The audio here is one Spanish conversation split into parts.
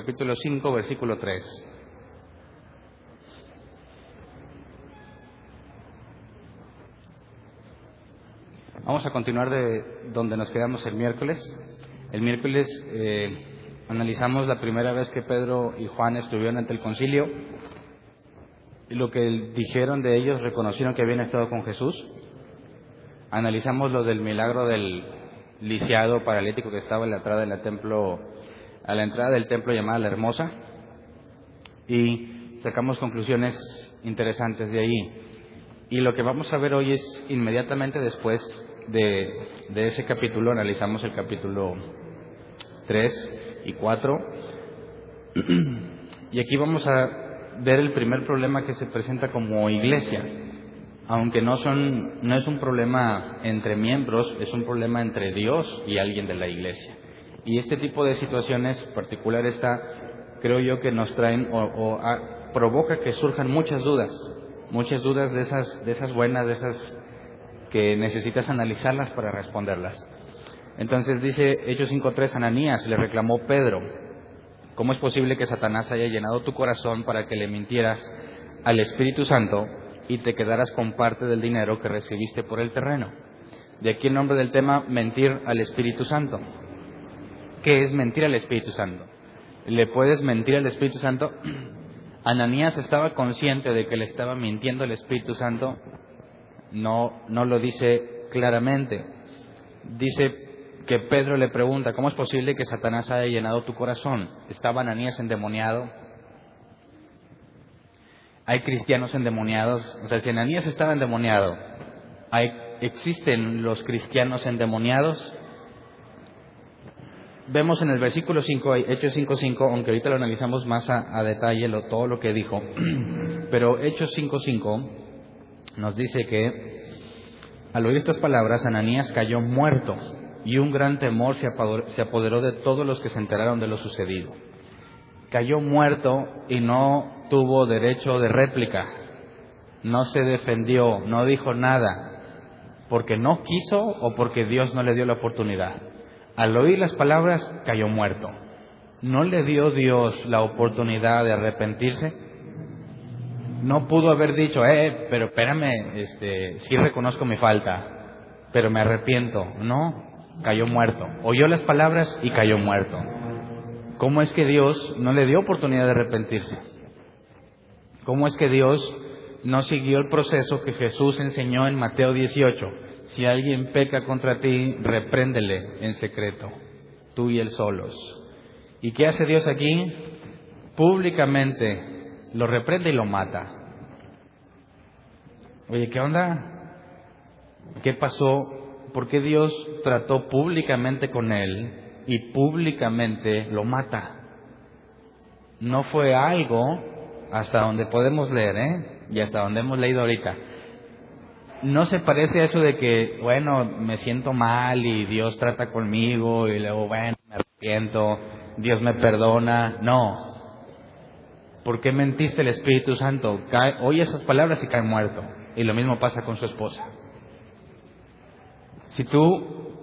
capítulo 5, versículo 3. Vamos a continuar de donde nos quedamos el miércoles. El miércoles eh, analizamos la primera vez que Pedro y Juan estuvieron ante el concilio y lo que dijeron de ellos, reconocieron que habían estado con Jesús. Analizamos lo del milagro del lisiado paralítico que estaba en la entrada del templo, a la entrada del templo llamada la Hermosa, y sacamos conclusiones interesantes de ahí. Y lo que vamos a ver hoy es inmediatamente después de, de ese capítulo, analizamos el capítulo 3 y 4, y aquí vamos a ver el primer problema que se presenta como iglesia, aunque no son no es un problema entre miembros, es un problema entre Dios y alguien de la iglesia. Y este tipo de situaciones particular está creo yo que nos traen o, provoca que surjan muchas dudas, muchas dudas de esas de esas buenas, de esas que necesitas analizarlas para responderlas. Entonces dice Hechos 5.3, Ananías le reclamó Pedro, ¿Cómo es posible que Satanás haya llenado tu corazón para que le mintieras al Espíritu Santo y te quedaras con parte del dinero que recibiste por el terreno? De aquí el nombre del tema, mentir al Espíritu Santo. ¿Qué es mentir al Espíritu Santo? ¿Le puedes mentir al Espíritu Santo? Ananías estaba consciente de que le estaba mintiendo al Espíritu Santo. No, no lo dice claramente. Dice que Pedro le pregunta, ¿cómo es posible que Satanás haya llenado tu corazón? ¿Estaba Ananías endemoniado? ¿Hay cristianos endemoniados? O sea, si Ananías estaba endemoniado, ¿hay, ¿existen los cristianos endemoniados? Vemos en el versículo 5, Hechos 5.5, aunque ahorita lo analizamos más a, detalle todo lo que dijo, pero Hechos 5.5 nos dice que al oír estas palabras, Ananías cayó muerto y un gran temor se apoderó de todos los que se enteraron de lo sucedido. Cayó muerto y no tuvo derecho de réplica, no se defendió, no dijo nada, porque no quiso o porque Dios no le dio la oportunidad. Al oír las palabras, cayó muerto. ¿No le dio Dios la oportunidad de arrepentirse? No pudo haber dicho, eh, pero espérame, este, sí reconozco mi falta, pero me arrepiento. No, cayó muerto. Oyó las palabras y cayó muerto. ¿Cómo es que Dios no le dio oportunidad de arrepentirse? ¿Cómo es que Dios no siguió el proceso que Jesús enseñó en Mateo 18? Si alguien peca contra ti, repréndele en secreto, tú y él solos. ¿Y qué hace Dios aquí? Públicamente lo reprende y lo mata. Oye, ¿qué onda? ¿Qué pasó por qué Dios trató públicamente con él y públicamente lo mata. No fue algo hasta donde podemos leer, ¿eh? Y hasta donde hemos leído ahorita. No se parece a eso de que, bueno, me siento mal y Dios trata conmigo y luego, bueno, me arrepiento, Dios me perdona. No. ¿Por qué mentiste el Espíritu Santo? oye esas palabras y cae muerto. Y lo mismo pasa con su esposa. Si tú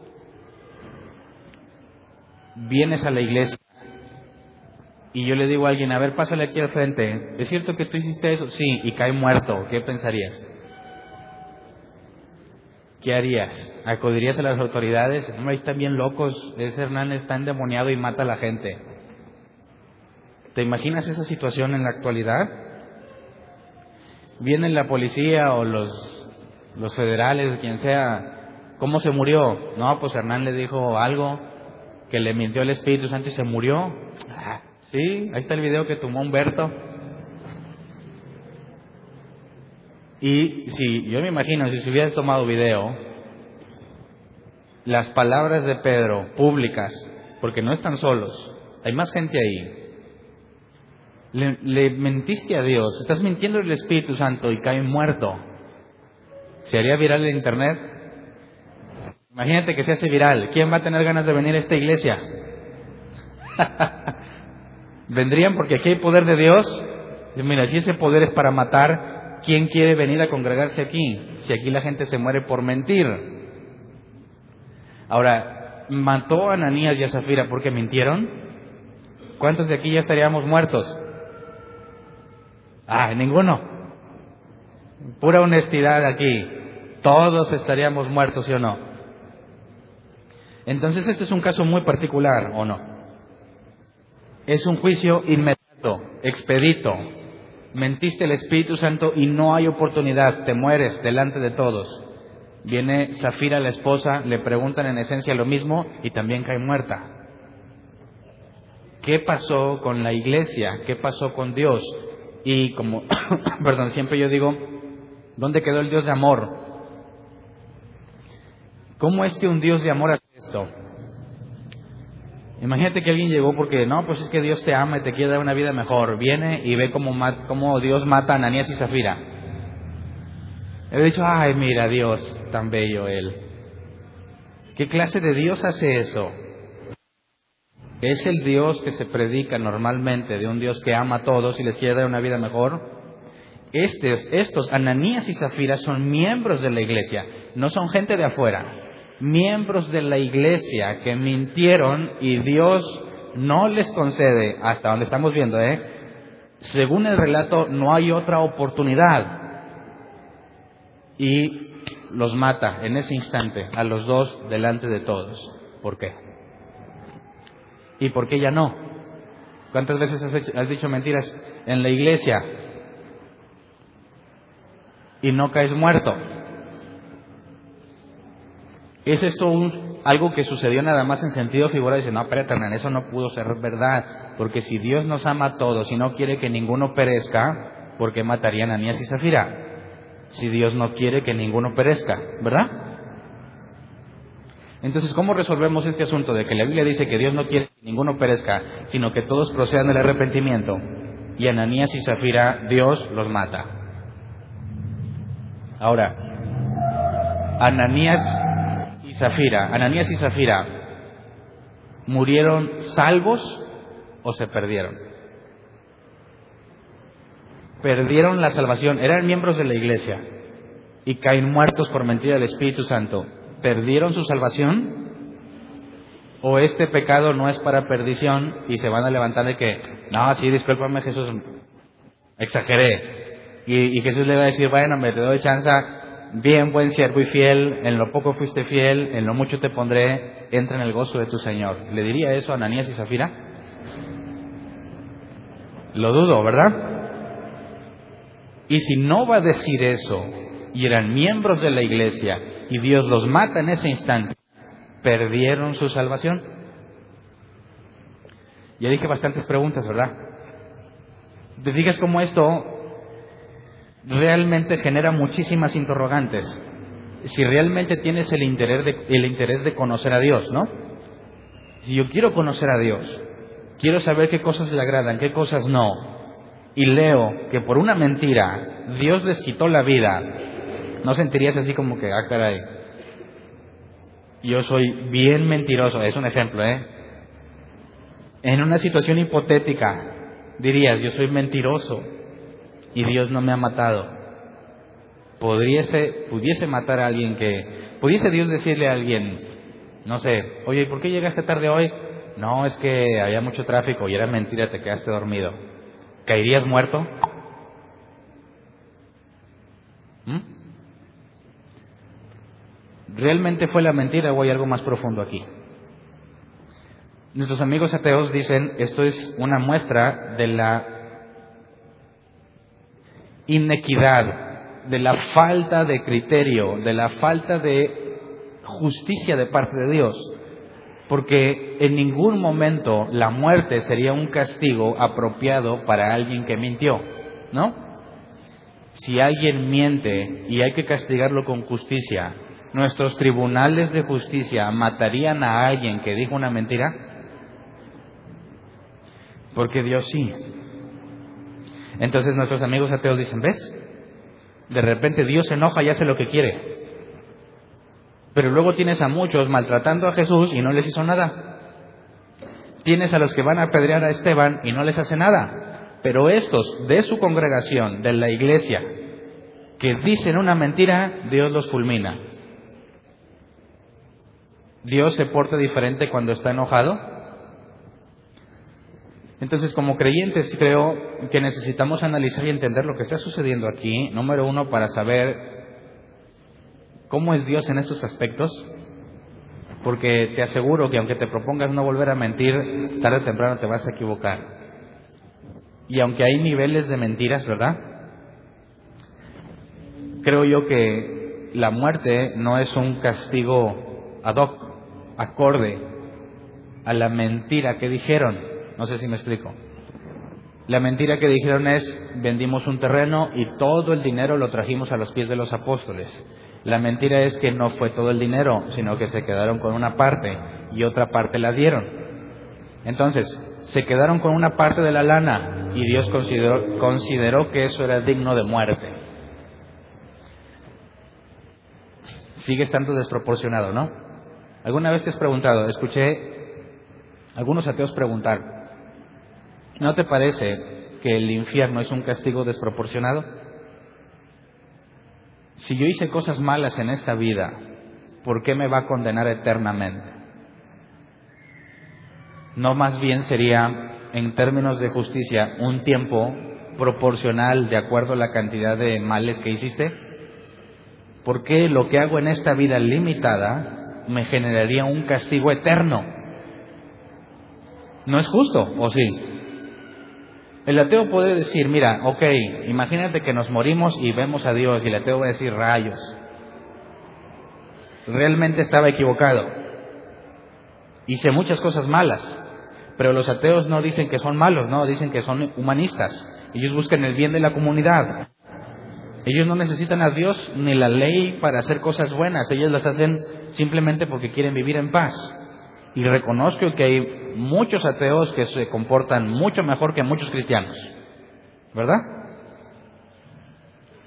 vienes a la iglesia y yo le digo a alguien, a ver, pásale aquí al frente, ¿es cierto que tú hiciste eso? Sí, y cae muerto, ¿qué pensarías? ¿Qué harías? ¿Acudirías a las autoridades? No, ahí están bien locos, ese Hernán está endemoniado y mata a la gente. ¿Te imaginas esa situación en la actualidad? Viene la policía o los, los federales, quien sea, ¿Cómo se murió? No, pues Hernán le dijo algo que le mintió el Espíritu Santo y se murió. Ah, sí, ahí está el video que tomó Humberto. Y si yo me imagino, si se hubiera tomado video, las palabras de Pedro públicas, porque no están solos, hay más gente ahí. Le, mentiste a Dios, estás mintiendo el Espíritu Santo y cae muerto. ¿Se haría viral en internet? Imagínate que se hace viral. ¿Quién va a tener ganas de venir a esta iglesia? Vendrían porque aquí hay poder de Dios. mira, si ese poder es para matar, ¿quién quiere venir a congregarse aquí? Si aquí la gente se muere por mentir. Ahora, ¿mató a Ananías y a Zafira porque mintieron? ¿Cuántos de aquí ya estaríamos muertos? Ah, ninguno. Pura honestidad aquí. Todos estaríamos muertos, ¿sí o no? Entonces este es un caso muy particular, ¿o no? Es un juicio inmediato, expedito. Mentiste el Espíritu Santo y no hay oportunidad, te mueres delante de todos. Viene Zafira, la esposa, le preguntan en esencia lo mismo y también cae muerta. ¿Qué pasó con la iglesia? ¿Qué pasó con Dios? Y como, perdón, siempre yo digo, ¿dónde quedó el Dios de amor? ¿Cómo es que un Dios de amor hace esto? Imagínate que alguien llegó porque, no, pues es que Dios te ama y te quiere dar una vida mejor. Viene y ve cómo, cómo Dios mata a Ananías y Zafira. He dicho, ay, mira, Dios, tan bello Él. ¿Qué clase de Dios hace eso? ¿Es el Dios que se predica normalmente de un Dios que ama a todos y les quiere dar una vida mejor? Estos, estos, Ananías y Zafira, son miembros de la iglesia, no son gente de afuera, miembros de la iglesia que mintieron y Dios no les concede, hasta donde estamos viendo, ¿eh? según el relato, no hay otra oportunidad y los mata en ese instante a los dos delante de todos. ¿Por qué? ¿Y por qué ya no? ¿Cuántas veces has, dicho mentiras en la iglesia y no caes muerto? ¿Es esto un, algo que sucedió nada más en sentido figurado? Dice, no, espérate, eso no pudo ser verdad, porque si Dios nos ama a todos y no quiere que ninguno perezca, ¿por qué matarían a y Zafira? si Dios no quiere que ninguno perezca, ¿verdad? Entonces, ¿cómo resolvemos este asunto de que la Biblia dice que Dios no quiere que ninguno perezca, sino que todos procedan del arrepentimiento? Y Ananías y Zafira, Dios los mata. Ahora, Ananías Zafira, Ananías y Zafira, ¿murieron salvos o se perdieron? perdieron la salvación, eran miembros de la iglesia y caen muertos por mentira del Espíritu Santo, ¿perdieron su salvación? ¿O este pecado no es para perdición y se van a levantar de que, no, sí, discúlpame Jesús, exageré? Y, Jesús le va a decir, bueno, me te doy chance, bien, buen siervo y fiel, en lo poco fuiste fiel, en lo mucho te pondré, entra en el gozo de tu Señor. ¿Le diría eso a Ananías y Zafira? Lo dudo, ¿verdad? Y si no va a decir eso, y eran miembros de la iglesia, y Dios los mata en ese instante, perdieron su salvación. Ya dije bastantes preguntas, ¿verdad? Te digas cómo esto realmente genera muchísimas interrogantes. Si realmente tienes el interés, de, conocer a Dios, ¿no? Si yo quiero conocer a Dios, quiero saber qué cosas le agradan, qué cosas no, y leo que por una mentira Dios les quitó la vida, ¿no sentirías así como que, ah, caray, yo soy bien mentiroso? Es un ejemplo, ¿eh? En una situación hipotética, dirías, yo soy mentiroso y Dios no me ha matado. Pudiese, pudiese matar a alguien que, pudiese Dios decirle a alguien, no sé, oye, ¿por qué llegaste tarde hoy? No, es que había mucho tráfico y era mentira, te quedaste dormido. ¿Caerías muerto? ¿Mm? ¿Realmente fue la mentira o hay algo más profundo aquí? Nuestros amigos ateos dicen esto es una muestra de la inequidad, de la falta de criterio, de la falta de justicia de parte de Dios porque en ningún momento la muerte sería un castigo apropiado para alguien que mintió, ¿no? Si alguien miente y hay que castigarlo con justicia, ¿nuestros tribunales de justicia matarían a alguien que dijo una mentira? Porque Dios sí. Entonces nuestros amigos ateos dicen, ¿ves? De repente Dios se enoja y hace lo que quiere. Pero luego tienes a muchos maltratando a Jesús y no les hizo nada. Tienes a los que van a apedrear a Esteban y no les hace nada. Pero estos de su congregación, de la iglesia, que dicen una mentira, Dios los fulmina. ¿Dios se porta diferente cuando está enojado? Entonces, como creyentes, creo que necesitamos analizar y entender lo que está sucediendo aquí, número uno, para saber cómo es Dios en estos aspectos, porque te aseguro que aunque te propongas no volver a mentir, tarde o temprano te vas a equivocar. Y aunque hay niveles de mentiras, ¿verdad? Creo yo que la muerte no es un castigo ad hoc, acorde a la mentira que dijeron no sé si me explico. La mentira que dijeron es, vendimos un terreno y todo el dinero lo trajimos a los pies de los apóstoles. La mentira es que no fue todo el dinero, sino que se quedaron con una parte y otra parte la dieron. Entonces, se quedaron con una parte de la lana y Dios consideró, que eso era digno de muerte. Sigue estando desproporcionado, ¿no? ¿Alguna vez te has preguntado? Escuché algunos ateos preguntar, ¿No te parece que el infierno es un castigo desproporcionado? Si yo hice cosas malas en esta vida, ¿por qué me va a condenar eternamente? ¿No más bien sería, en términos de justicia, un tiempo proporcional de acuerdo a la cantidad de males que hiciste? ¿Por qué lo que hago en esta vida limitada me generaría un castigo eterno? ¿No es justo, o sí? El ateo puede decir, mira, ok, imagínate que nos morimos y vemos a Dios y el ateo va a decir rayos. Realmente estaba equivocado. Hice muchas cosas malas, pero los ateos no dicen que son malos, no, dicen que son humanistas. Ellos buscan el bien de la comunidad. Ellos no necesitan a Dios ni la ley para hacer cosas buenas, ellos las hacen simplemente porque quieren vivir en paz. Y reconozco que hay muchos ateos que se comportan mucho mejor que muchos cristianos. ¿Verdad?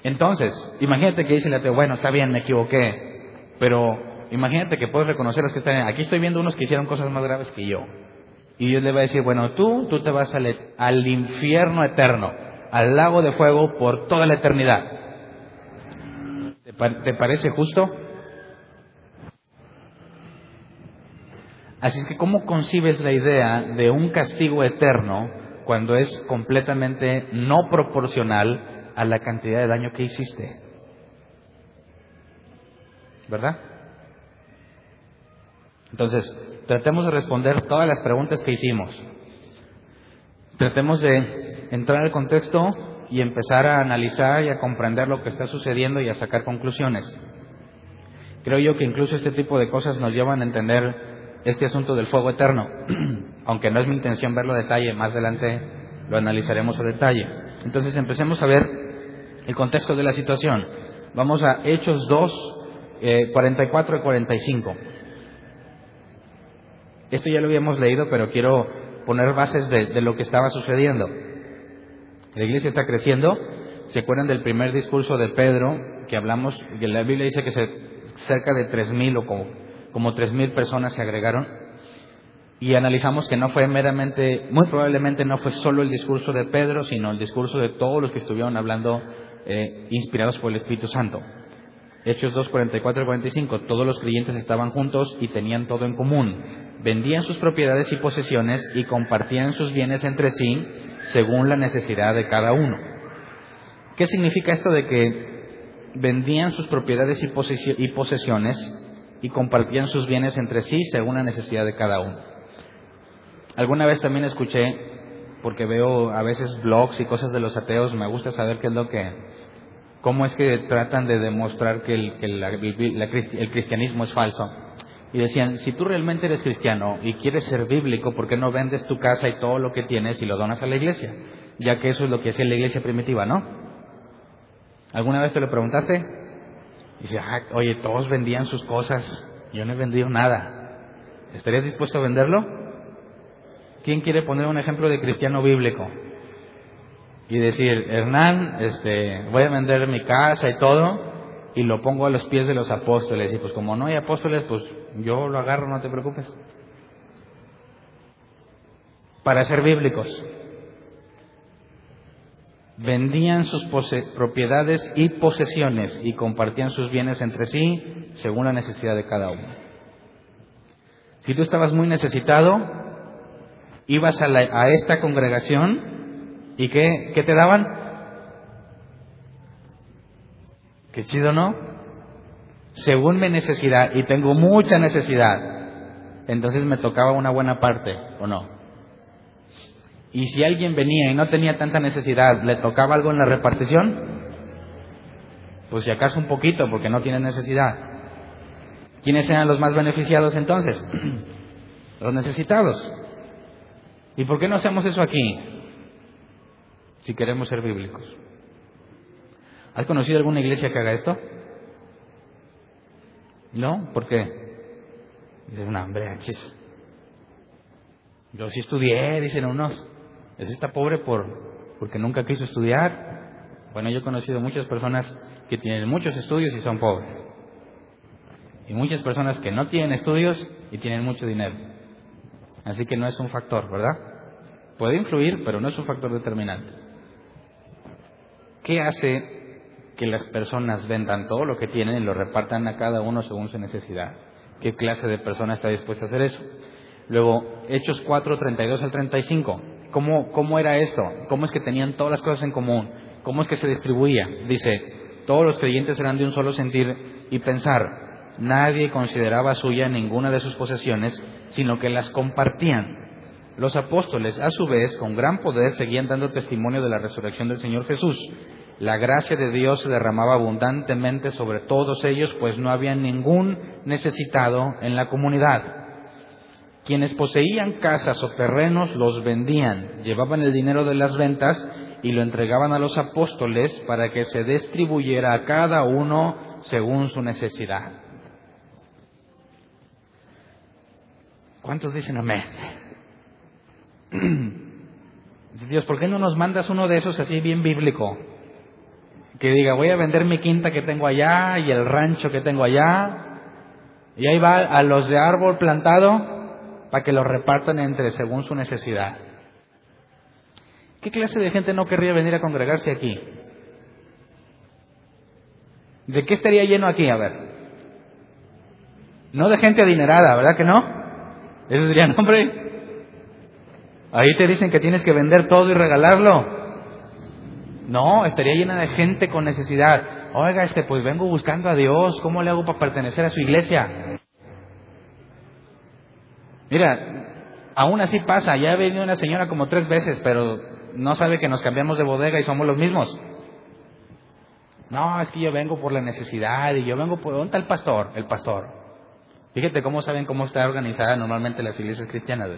Entonces, imagínate que dice el ateo, bueno, está bien, me equivoqué, pero imagínate que puedes reconocer los que están aquí estoy viendo unos que hicieron cosas más graves que yo. Y Dios le va a decir, bueno, tú, tú te vas al, al infierno eterno, al lago de fuego por toda la eternidad. ¿Te parece justo? Así es que, ¿cómo concibes la idea de un castigo eterno cuando es completamente no proporcional a la cantidad de daño que hiciste? ¿Verdad? Entonces, tratemos de responder todas las preguntas que hicimos. Tratemos de entrar al contexto y empezar a analizar y a comprender lo que está sucediendo y a sacar conclusiones. Creo yo que incluso este tipo de cosas nos llevan a entender este asunto del fuego eterno, aunque no es mi intención verlo a detalle, más adelante lo analizaremos a detalle. Entonces empecemos a ver el contexto de la situación. Vamos a Hechos 2, 44 eh, y 45. Esto ya lo habíamos leído, pero quiero poner bases de, lo que estaba sucediendo. La iglesia está creciendo. ¿Se acuerdan del primer discurso de Pedro que hablamos? Que la Biblia dice que se, cerca de 3.000 o como como tres mil personas se agregaron y analizamos que no fue meramente, muy probablemente no fue solo el discurso de Pedro, sino el discurso de todos los que estuvieron hablando eh, inspirados por el Espíritu Santo. Hechos 2, 44 y 45, todos los creyentes estaban juntos y tenían todo en común. Vendían sus propiedades y posesiones y compartían sus bienes entre sí según la necesidad de cada uno. ¿Qué significa esto de que vendían sus propiedades y posesiones y compartían sus bienes entre sí según la necesidad de cada uno. Alguna vez también escuché, porque veo a veces blogs y cosas de los ateos, me gusta saber qué es lo que, cómo es que tratan de demostrar que el, el cristianismo es falso. Y decían, si tú realmente eres cristiano y quieres ser bíblico, ¿por qué no vendes tu casa y todo lo que tienes y lo donas a la iglesia? Ya que eso es lo que hacía la iglesia primitiva, ¿no? ¿Alguna vez te lo preguntaste? Dice, ah, oye, todos vendían sus cosas, yo no he vendido nada. ¿Estarías dispuesto a venderlo? ¿Quién quiere poner un ejemplo de cristiano bíblico? Y decir, Hernán, este, voy a vender mi casa y todo, y lo pongo a los pies de los apóstoles. Y pues como no hay apóstoles, pues yo lo agarro, no te preocupes. Para ser bíblicos vendían sus propiedades y posesiones y compartían sus bienes entre sí según la necesidad de cada uno. Si tú estabas muy necesitado, ibas a, a esta congregación y ¿qué, ¿qué te daban? Qué chido, ¿no? Según mi necesidad, y tengo mucha necesidad, entonces me tocaba una buena parte, ¿o no? Y si alguien venía y no tenía tanta necesidad, ¿le tocaba algo en la repartición? Pues si acaso un poquito, porque no tiene necesidad. ¿Quiénes eran los más beneficiados entonces? los necesitados. ¿Y por qué no hacemos eso aquí? Si queremos ser bíblicos. ¿Has conocido alguna iglesia que haga esto? ¿No? ¿Por qué? Dice una hambre, chis. Yo sí estudié, dicen unos. Es está pobre por, porque nunca quiso estudiar. Bueno, yo he conocido muchas personas que tienen muchos estudios y son pobres. Y muchas personas que no tienen estudios y tienen mucho dinero. Así que no es un factor, ¿verdad? Puede influir, pero no es un factor determinante. ¿Qué hace que las personas vendan todo lo que tienen y lo repartan a cada uno según su necesidad? ¿Qué clase de persona está dispuesta a hacer eso? Luego, Hechos 4, 32 al 35. ¿Cómo, ¿Cómo era esto? ¿Cómo es que tenían todas las cosas en común? ¿Cómo es que se distribuía? Dice, todos los creyentes eran de un solo sentir y pensar. Nadie consideraba suya ninguna de sus posesiones, sino que las compartían. Los apóstoles, a su vez, con gran poder, seguían dando testimonio de la resurrección del Señor Jesús. La gracia de Dios se derramaba abundantemente sobre todos ellos, pues no había ningún necesitado en la comunidad. Quienes poseían casas o terrenos los vendían, llevaban el dinero de las ventas y lo entregaban a los apóstoles para que se distribuyera a cada uno según su necesidad. ¿Cuántos dicen amén? Dios, ¿por qué no nos mandas uno de esos así bien bíblico? Que diga, voy a vender mi quinta que tengo allá y el rancho que tengo allá. Y ahí va a los de árbol plantado para que lo repartan entre según su necesidad. ¿Qué clase de gente no querría venir a congregarse aquí? ¿De qué estaría lleno aquí? A ver. No de gente adinerada, ¿verdad que no? Ellos dirían, hombre, ahí te dicen que tienes que vender todo y regalarlo. No, estaría llena de gente con necesidad. Oiga, este, pues vengo buscando a Dios, ¿cómo le hago para pertenecer a su iglesia? Mira, aún así pasa, ya ha venido una señora como tres veces, pero no sabe que nos cambiamos de bodega y somos los mismos. No, es que yo vengo por la necesidad y yo vengo por... ¿Dónde está el pastor? El pastor. Fíjate cómo saben cómo está organizada normalmente las iglesias cristianas.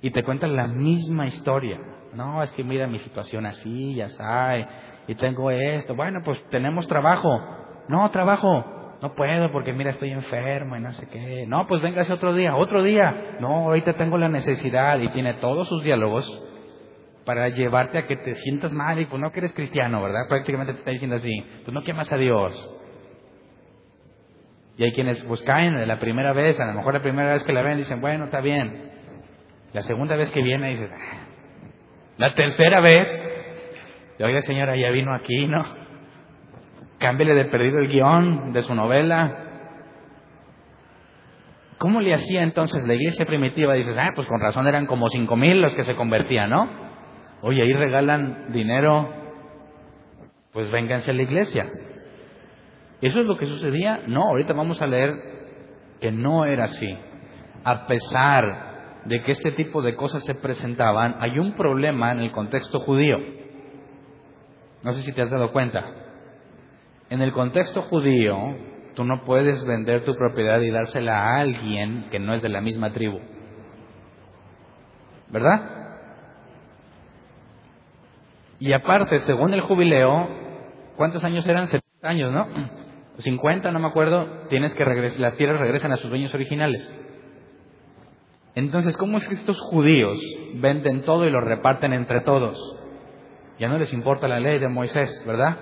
Y te cuentan la misma historia. No, es que mira mi situación así, ya sabes, y tengo esto. Bueno, pues tenemos trabajo. No, trabajo. No puedo porque mira, estoy enfermo y no sé qué. No, pues véngase otro día, otro día. No, ahorita tengo la necesidad y tiene todos sus diálogos para llevarte a que te sientas mal y pues no que eres cristiano, ¿verdad? Prácticamente te está diciendo así, pues no quemas a Dios. Y hay quienes pues caen de la primera vez, a lo mejor la primera vez que la ven dicen, bueno, está bien. La segunda vez que viene dices, ah". la tercera vez, oiga señora, ya vino aquí, ¿no? Cámbiale de perdido el guion de su novela. ¿Cómo le hacía entonces la iglesia primitiva? Dices, ah, pues con razón eran como cinco mil los que se convertían, ¿no? Oye, ahí regalan dinero, pues vénganse a la iglesia. ¿Eso es lo que sucedía? No, ahorita vamos a leer que no era así. A pesar de que este tipo de cosas se presentaban, hay un problema en el contexto judío. No sé si te has dado cuenta. En el contexto judío, tú no puedes vender tu propiedad y dársela a alguien que no es de la misma tribu. ¿Verdad? Y aparte, según el jubileo, ¿cuántos años eran? 70 años, ¿no? 50, no me acuerdo, tienes que regresar, las tierras regresan a sus dueños originales. Entonces, ¿cómo es que estos judíos venden todo y lo reparten entre todos? Ya no les importa la ley de Moisés, ¿verdad?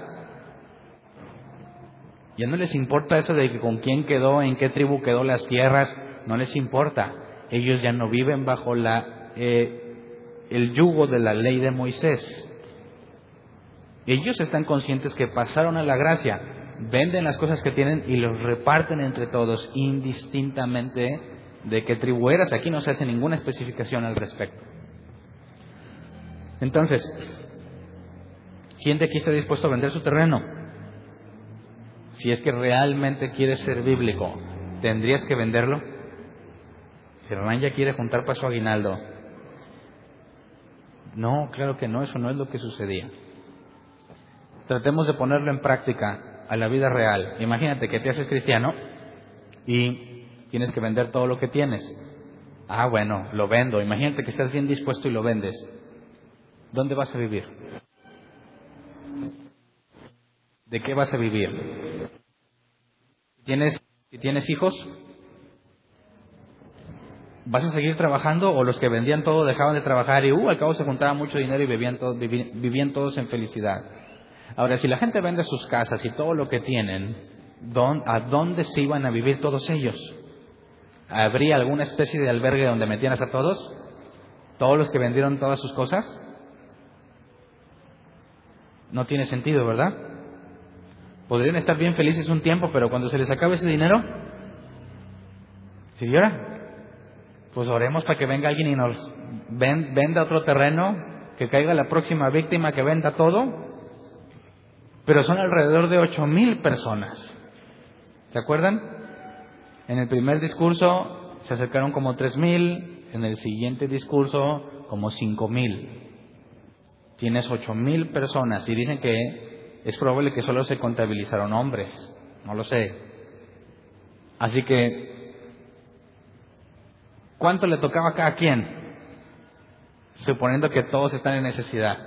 Ya no les importa eso de que con quién quedó, en qué tribu quedó las tierras, no les importa. Ellos ya no viven bajo la, eh, el yugo de la ley de Moisés. Ellos están conscientes que pasaron a la gracia, venden las cosas que tienen y los reparten entre todos indistintamente de qué tribu eras. Aquí no se hace ninguna especificación al respecto. Entonces, ¿quién de aquí está dispuesto a vender su terreno? Si es que realmente quieres ser bíblico, ¿tendrías que venderlo? Si Hernán ya quiere juntar para su aguinaldo. No, claro que no, eso no es lo que sucedía. Tratemos de ponerlo en práctica a la vida real. Imagínate que te haces cristiano y tienes que vender todo lo que tienes. Ah, bueno, lo vendo. Imagínate que estás bien dispuesto y lo vendes. ¿Dónde vas a vivir? ¿De qué vas a vivir? ¿Tienes, si tienes hijos, ¿vas a seguir trabajando o los que vendían todo dejaban de trabajar y uh, al cabo se juntaba mucho dinero y vivían, todos, vivían todos en felicidad? Ahora, si la gente vende sus casas y todo lo que tienen, ¿a dónde se iban a vivir todos ellos? ¿Habría alguna especie de albergue donde metieras a todos? ¿Todos los que vendieron todas sus cosas? No tiene sentido, ¿verdad? Podrían estar bien felices un tiempo, pero cuando se les acabe ese dinero, ¿sí llora? Pues oremos para que venga alguien y nos venda otro terreno, que caiga la próxima víctima que venda todo. Pero son alrededor de ocho mil personas. ¿Se acuerdan? En el primer discurso se acercaron como tres mil, en el siguiente discurso como cinco mil tienes ocho mil personas y dicen que es probable que solo se contabilizaron hombres, no lo sé. Así que, ¿cuánto le tocaba a cada quien? Suponiendo que todos están en necesidad.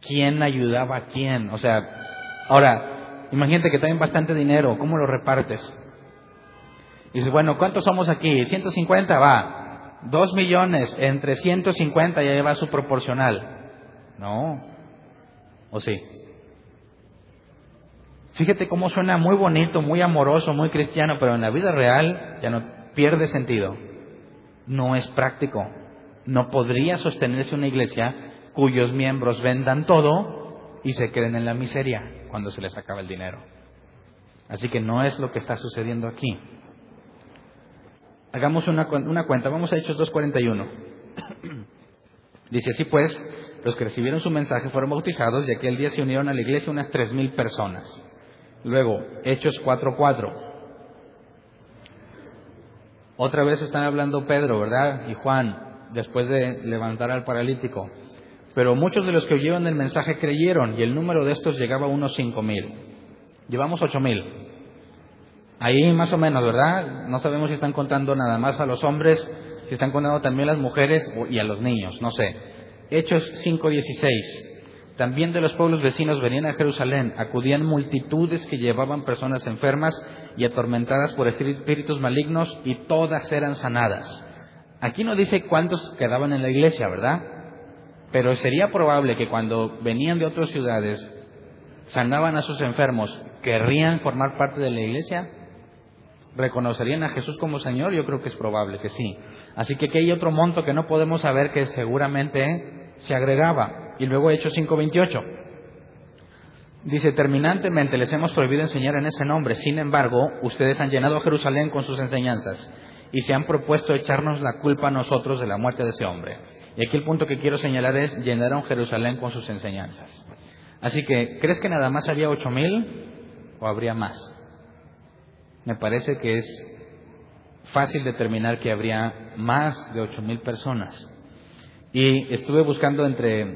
¿Quién ayudaba a quién? O sea, ahora, imagínate que tienen bastante dinero, ¿cómo lo repartes? dices, bueno, ¿cuántos somos aquí? 150, va. Dos millones entre 150 ya lleva su proporcional. No. ¿O sí? Fíjate cómo suena muy bonito, muy amoroso, muy cristiano, pero en la vida real ya no pierde sentido. No es práctico. No podría sostenerse una iglesia cuyos miembros vendan todo y se queden en la miseria cuando se les acaba el dinero. Así que no es lo que está sucediendo aquí. Hagamos una, cuenta, vamos a Hechos 2.41. Dice así pues, los que recibieron su mensaje fueron bautizados y aquel día se unieron a la iglesia unas tres mil personas. Luego, Hechos 4.4. Otra vez están hablando Pedro, ¿verdad? Y Juan, después de levantar al paralítico. Pero muchos de los que oyeron el mensaje creyeron y el número de estos llegaba a unos cinco mil. Llevamos ocho mil. Ahí más o menos, ¿verdad? No sabemos si están contando nada más a los hombres, si están contando también a las mujeres y a los niños, no sé. Hechos 5:16. También de los pueblos vecinos venían a Jerusalén, acudían multitudes que llevaban personas enfermas y atormentadas por espíritus malignos y todas eran sanadas. Aquí no dice cuántos quedaban en la iglesia, ¿verdad? Pero sería probable que cuando venían de otras ciudades, sanaban a sus enfermos, ¿querrían formar parte de la iglesia? ¿Reconocerían a Jesús como Señor? Yo creo que es probable que sí. Así que aquí hay otro monto que no podemos saber que seguramente se agregaba. Y luego Hechos 5.28. Dice, terminantemente les hemos prohibido enseñar en ese nombre. Sin embargo, ustedes han llenado a Jerusalén con sus enseñanzas y se han propuesto echarnos la culpa a nosotros de la muerte de ese hombre. Y aquí el punto que quiero señalar es, llenaron Jerusalén con sus enseñanzas. Así que, ¿crees que nada más había ocho mil o habría más? me parece que es fácil determinar que habría más de ocho mil personas. Y estuve buscando entre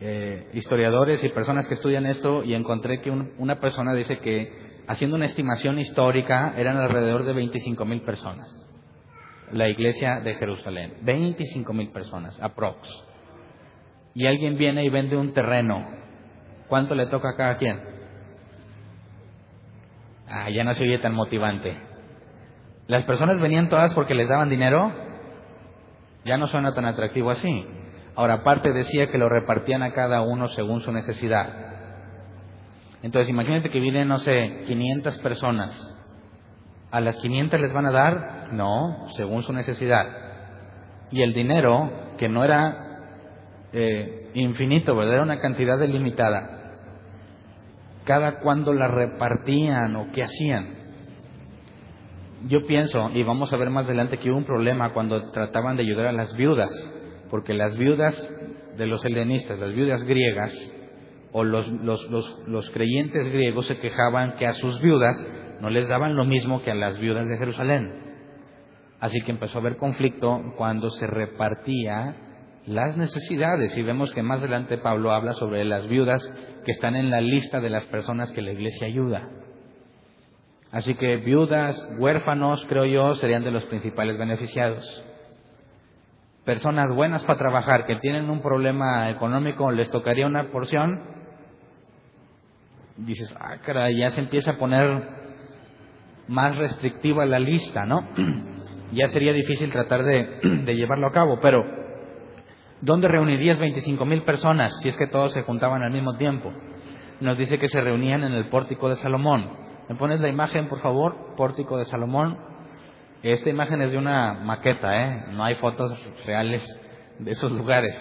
eh, historiadores y personas que estudian esto y encontré que una persona dice que haciendo una estimación histórica eran alrededor de 25 mil personas. La iglesia de Jerusalén, 25 mil personas, aprox. Y alguien viene y vende un terreno. ¿Cuánto le toca a cada quien? Ah, ya no se oye tan motivante. Las personas venían todas porque les daban dinero. Ya no suena tan atractivo así. Ahora, aparte decía que lo repartían a cada uno según su necesidad. Entonces, imagínate que vienen, no sé, 500 personas. ¿A las 500 les van a dar? No, según su necesidad. Y el dinero, que no era eh, infinito, ¿verdad? Era una cantidad delimitada cada cuando la repartían o qué hacían. Yo pienso, y vamos a ver más adelante, que hubo un problema cuando trataban de ayudar a las viudas, porque las viudas de los helenistas, las viudas griegas, o los, los, creyentes griegos se quejaban que a sus viudas no les daban lo mismo que a las viudas de Jerusalén. Así que empezó a haber conflicto cuando se repartía las necesidades. Y vemos que más adelante Pablo habla sobre las viudas que están en la lista de las personas que la iglesia ayuda. Así que viudas, huérfanos, creo yo, serían de los principales beneficiados. Personas buenas para trabajar que tienen un problema económico, les tocaría una porción. Dices, ah, caray, ya se empieza a poner más restrictiva la lista, ¿no? ya sería difícil tratar de, de llevarlo a cabo, pero ¿dónde reunirías 25 mil personas si es que todos se juntaban al mismo tiempo? Nos dice que se reunían en el pórtico de Salomón. ¿Me pones la imagen, por favor? Pórtico de Salomón. Esta imagen es de una maqueta, ¿eh? No hay fotos reales de esos lugares.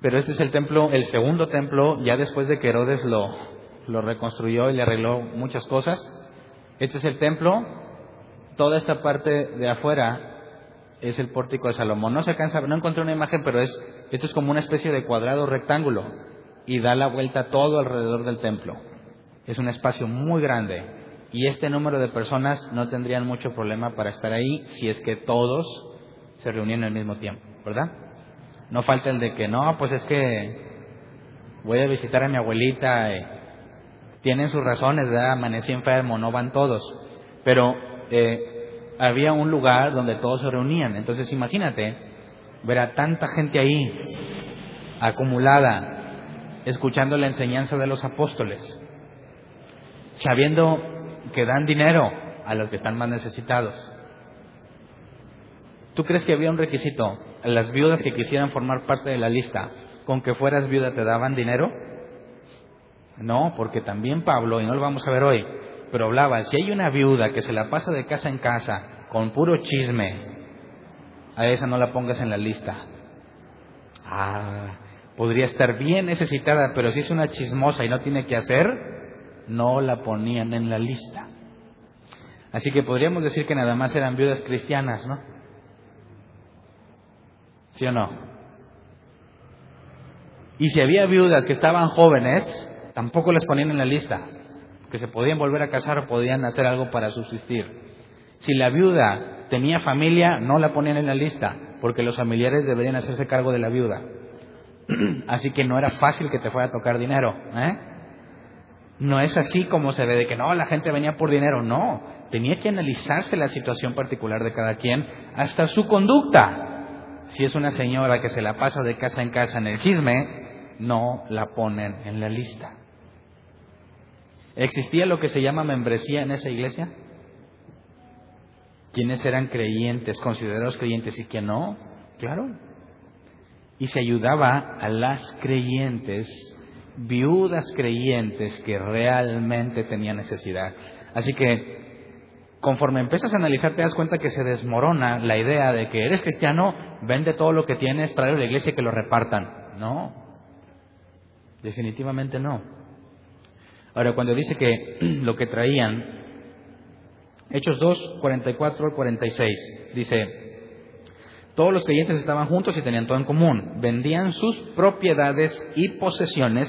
Pero este es el templo, el segundo templo, ya después de que Herodes lo, reconstruyó y le arregló muchas cosas. Este es el templo. Toda esta parte de afuera es el pórtico de Salomón. No se alcanza, no encontré una imagen, pero es, esto es como una especie de cuadrado rectángulo y da la vuelta todo alrededor del templo. Es un espacio muy grande y este número de personas no tendrían mucho problema para estar ahí si es que todos se reunían al mismo tiempo, ¿verdad? No falta el de que no, pues es que voy a visitar a mi abuelita, eh, tienen sus razones, ¿verdad? Amanecí enfermo, no van todos, pero eh, había un lugar donde todos se reunían, entonces imagínate ver a tanta gente ahí acumulada, escuchando la enseñanza de los apóstoles sabiendo que dan dinero a los que están más necesitados. ¿Tú crees que había un requisito? Las viudas que quisieran formar parte de la lista, con que fueras viuda te daban dinero? No, porque también Pablo, y no lo vamos a ver hoy, pero hablaba, si hay una viuda que se la pasa de casa en casa con puro chisme, a esa no la pongas en la lista. Ah, podría estar bien necesitada, pero si es una chismosa y no tiene que hacer, no la ponían en la lista. Así que podríamos decir que nada más eran viudas cristianas, ¿no? ¿Sí o no? Y si había viudas que estaban jóvenes, tampoco las ponían en la lista, que se podían volver a casar o podían hacer algo para subsistir. Si la viuda tenía familia, no la ponían en la lista, porque los familiares deberían hacerse cargo de la viuda. Así que no era fácil que te fuera a tocar dinero. ¿eh? No es así como se ve de que no, la gente venía por dinero. No, tenía que analizarse la situación particular de cada quien, hasta su conducta. Si es una señora que se la pasa de casa en casa en el chisme, no la ponen en la lista. ¿Existía lo que se llama membresía en esa iglesia? ¿Quiénes eran creyentes, considerados creyentes y quién no? Claro. Y se ayudaba a las creyentes viudas creyentes que realmente tenían necesidad. Así que conforme empiezas a analizar te das cuenta que se desmorona la idea de que eres cristiano, vende todo lo que tienes, trae a la iglesia y que lo repartan. No, definitivamente no. Ahora, cuando dice que lo que traían, Hechos 2, 44 46, dice, todos los creyentes estaban juntos y tenían todo en común. Vendían sus propiedades y posesiones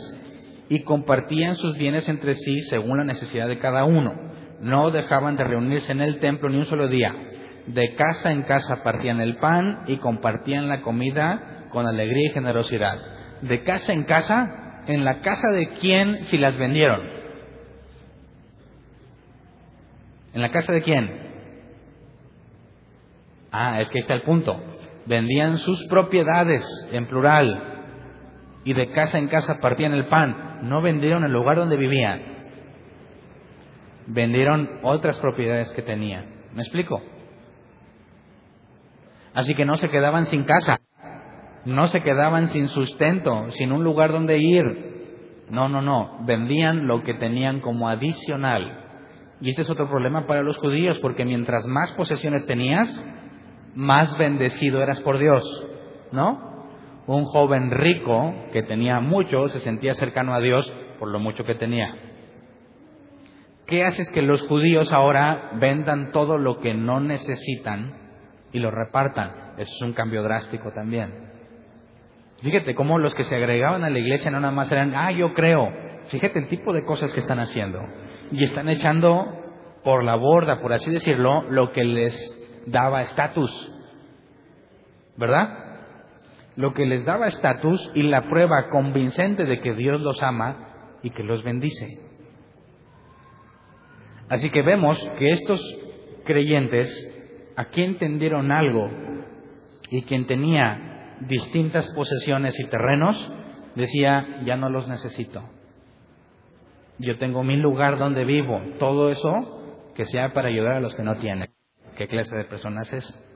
y compartían sus bienes entre sí según la necesidad de cada uno. No dejaban de reunirse en el templo ni un solo día. De casa en casa partían el pan y compartían la comida con alegría y generosidad. De casa en casa, ¿en la casa de quién si las vendieron? ¿En la casa de quién? Ah, es que ahí está el punto. Vendían sus propiedades en plural y de casa en casa partían el pan no vendieron el lugar donde vivían, vendieron otras propiedades que tenían. ¿Me explico? Así que no se quedaban sin casa, no se quedaban sin sustento, sin un lugar donde ir. No, no, no, vendían lo que tenían como adicional. Y este es otro problema para los judíos, porque mientras más posesiones tenías, más bendecido eras por Dios, ¿no? Un joven rico que tenía mucho se sentía cercano a Dios por lo mucho que tenía. ¿Qué haces que los judíos ahora vendan todo lo que no necesitan y lo repartan? Eso es un cambio drástico también. Fíjate cómo los que se agregaban a la iglesia no nada más eran, ah, yo creo. Fíjate el tipo de cosas que están haciendo. Y están echando por la borda, por así decirlo, lo que les daba estatus. ¿Verdad? Lo que les daba estatus y la prueba convincente de que Dios los ama y que los bendice. Así que vemos que estos creyentes, aquí entendieron algo y quien tenía distintas posesiones y terrenos, decía, ya no los necesito. Yo tengo mi lugar donde vivo. Todo eso que sea para ayudar a los que no tienen. ¿Qué clase de personas es?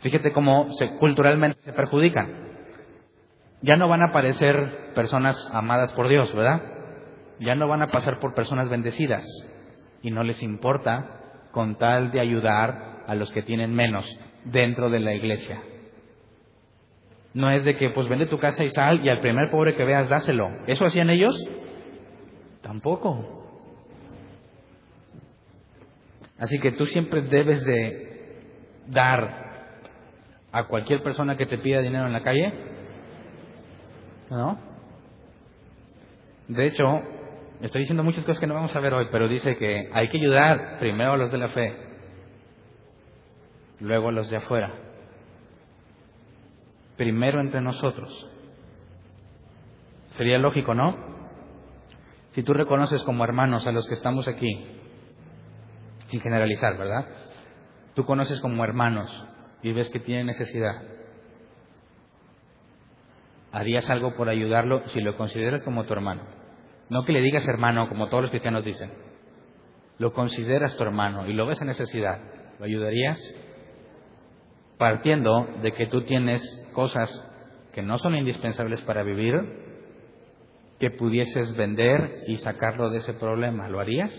Fíjate cómo se, culturalmente se perjudican. Ya no van a parecer personas amadas por Dios, ¿verdad? Ya no van a pasar por personas bendecidas. Y no les importa con tal de ayudar a los que tienen menos dentro de la iglesia. No es de que pues vende tu casa y sal y al primer pobre que veas dáselo. ¿Eso hacían ellos? Tampoco. Así que tú siempre debes de dar a cualquier persona que te pida dinero en la calle. ¿No? De hecho, estoy diciendo muchas cosas que no vamos a ver hoy, pero dice que hay que ayudar primero a los de la fe, luego a los de afuera. Primero entre nosotros. Sería lógico, ¿no? Si tú reconoces como hermanos a los que estamos aquí, sin generalizar, ¿verdad? Tú conoces como hermanos y ves que tienen necesidad. ¿Harías algo por ayudarlo si lo consideras como tu hermano? No que le digas hermano como todos los cristianos dicen. Lo consideras tu hermano y lo ves en necesidad. ¿Lo ayudarías? partiendo de que tú tienes cosas que no son indispensables para vivir, que pudieses vender y sacarlo de ese problema. ¿Lo harías?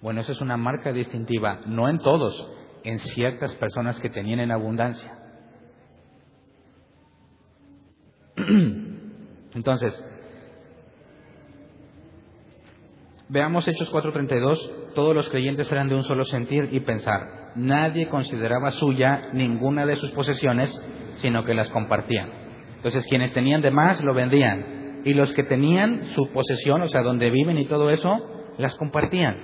Bueno, eso es una marca distintiva, no en todos, en ciertas personas que tenían en abundancia. Entonces, veamos Hechos 4:32, todos los creyentes eran de un solo sentir y pensar nadie consideraba suya ninguna de sus posesiones, sino que las compartían. Entonces, quienes tenían de más lo vendían. Y los que tenían su posesión, o sea, donde viven y todo eso, las compartían.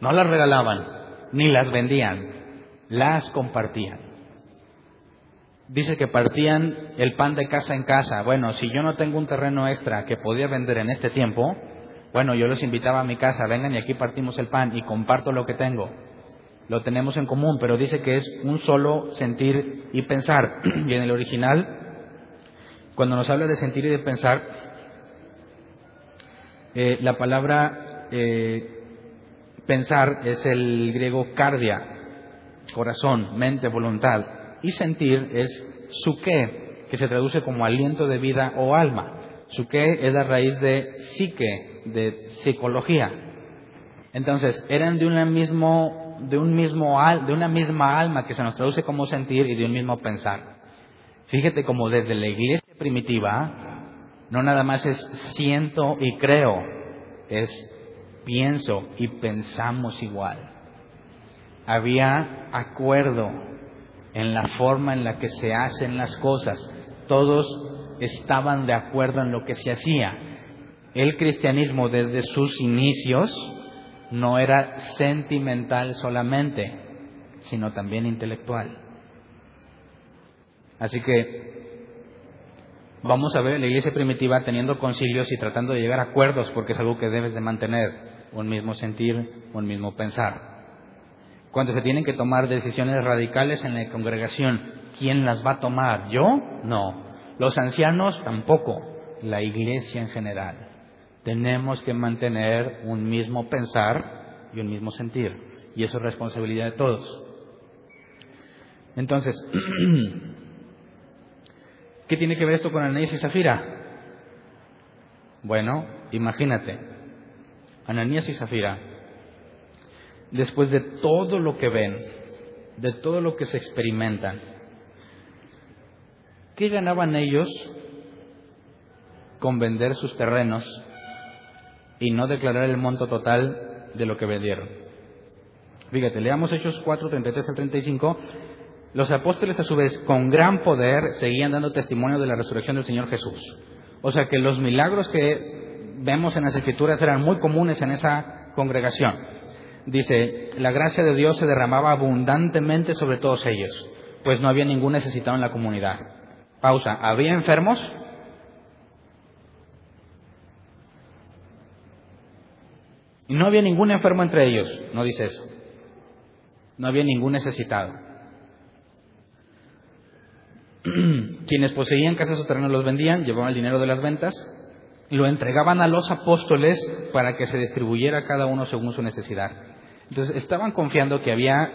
No las regalaban, ni las vendían, las compartían. Dice que partían el pan de casa en casa. Bueno, si yo no tengo un terreno extra que podía vender en este tiempo, bueno, yo los invitaba a mi casa, vengan y aquí partimos el pan y comparto lo que tengo lo tenemos en común, pero dice que es un solo sentir y pensar. Y en el original, cuando nos habla de sentir y de pensar, eh, la palabra eh, pensar es el griego cardia, corazón, mente, voluntad, y sentir es suke, que se traduce como aliento de vida o alma. Suke es la raíz de psique, de psicología. Entonces, eran de una mismo de, un mismo, de una misma alma que se nos traduce como sentir y de un mismo pensar. Fíjate como desde la iglesia primitiva, no nada más es siento y creo, es pienso y pensamos igual. Había acuerdo en la forma en la que se hacen las cosas. Todos estaban de acuerdo en lo que se hacía. El cristianismo desde sus inicios no era sentimental solamente, sino también intelectual. Así que vamos a ver la iglesia primitiva teniendo concilios y tratando de llegar a acuerdos porque es algo que debes de mantener, un mismo sentir, un mismo pensar. Cuando se tienen que tomar decisiones radicales en la congregación, ¿quién las va a tomar? ¿Yo? No. Los ancianos tampoco. La iglesia en general tenemos que mantener un mismo pensar y un mismo sentir. Y eso es responsabilidad de todos. Entonces, ¿qué tiene que ver esto con Ananías y Zafira? Bueno, imagínate, Ananías y Zafira, después de todo lo que ven, de todo lo que se experimentan, ¿qué ganaban ellos con vender sus terrenos y no declarar el monto total de lo que vendieron. Fíjate, leamos Hechos 4, 33 al 35. Los apóstoles a su vez, con gran poder, seguían dando testimonio de la resurrección del Señor Jesús. O sea que los milagros que vemos en las Escrituras eran muy comunes en esa congregación. Dice, la gracia de Dios se derramaba abundantemente sobre todos ellos, pues no había ningún necesitado en la comunidad. Pausa, ¿había enfermos? Y no había ningún enfermo entre ellos, no dice eso. No había ningún necesitado. Quienes poseían casas o terrenos los vendían, llevaban el dinero de las ventas, lo entregaban a los apóstoles para que se distribuyera cada uno según su necesidad. Entonces estaban confiando que había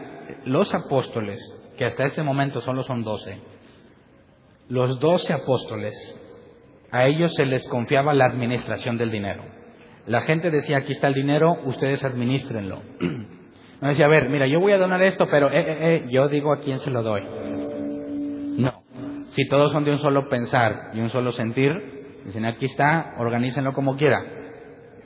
los apóstoles, que hasta este momento solo son doce, los doce apóstoles, a ellos se les confiaba la administración del dinero. La gente decía, aquí está el dinero, ustedes administrenlo. No decía, a ver, mira, yo voy a donar esto, pero eh, eh, eh, yo digo a quién se lo doy. No. Si todos son de un solo pensar y un solo sentir, dicen, aquí está, organícenlo como quiera.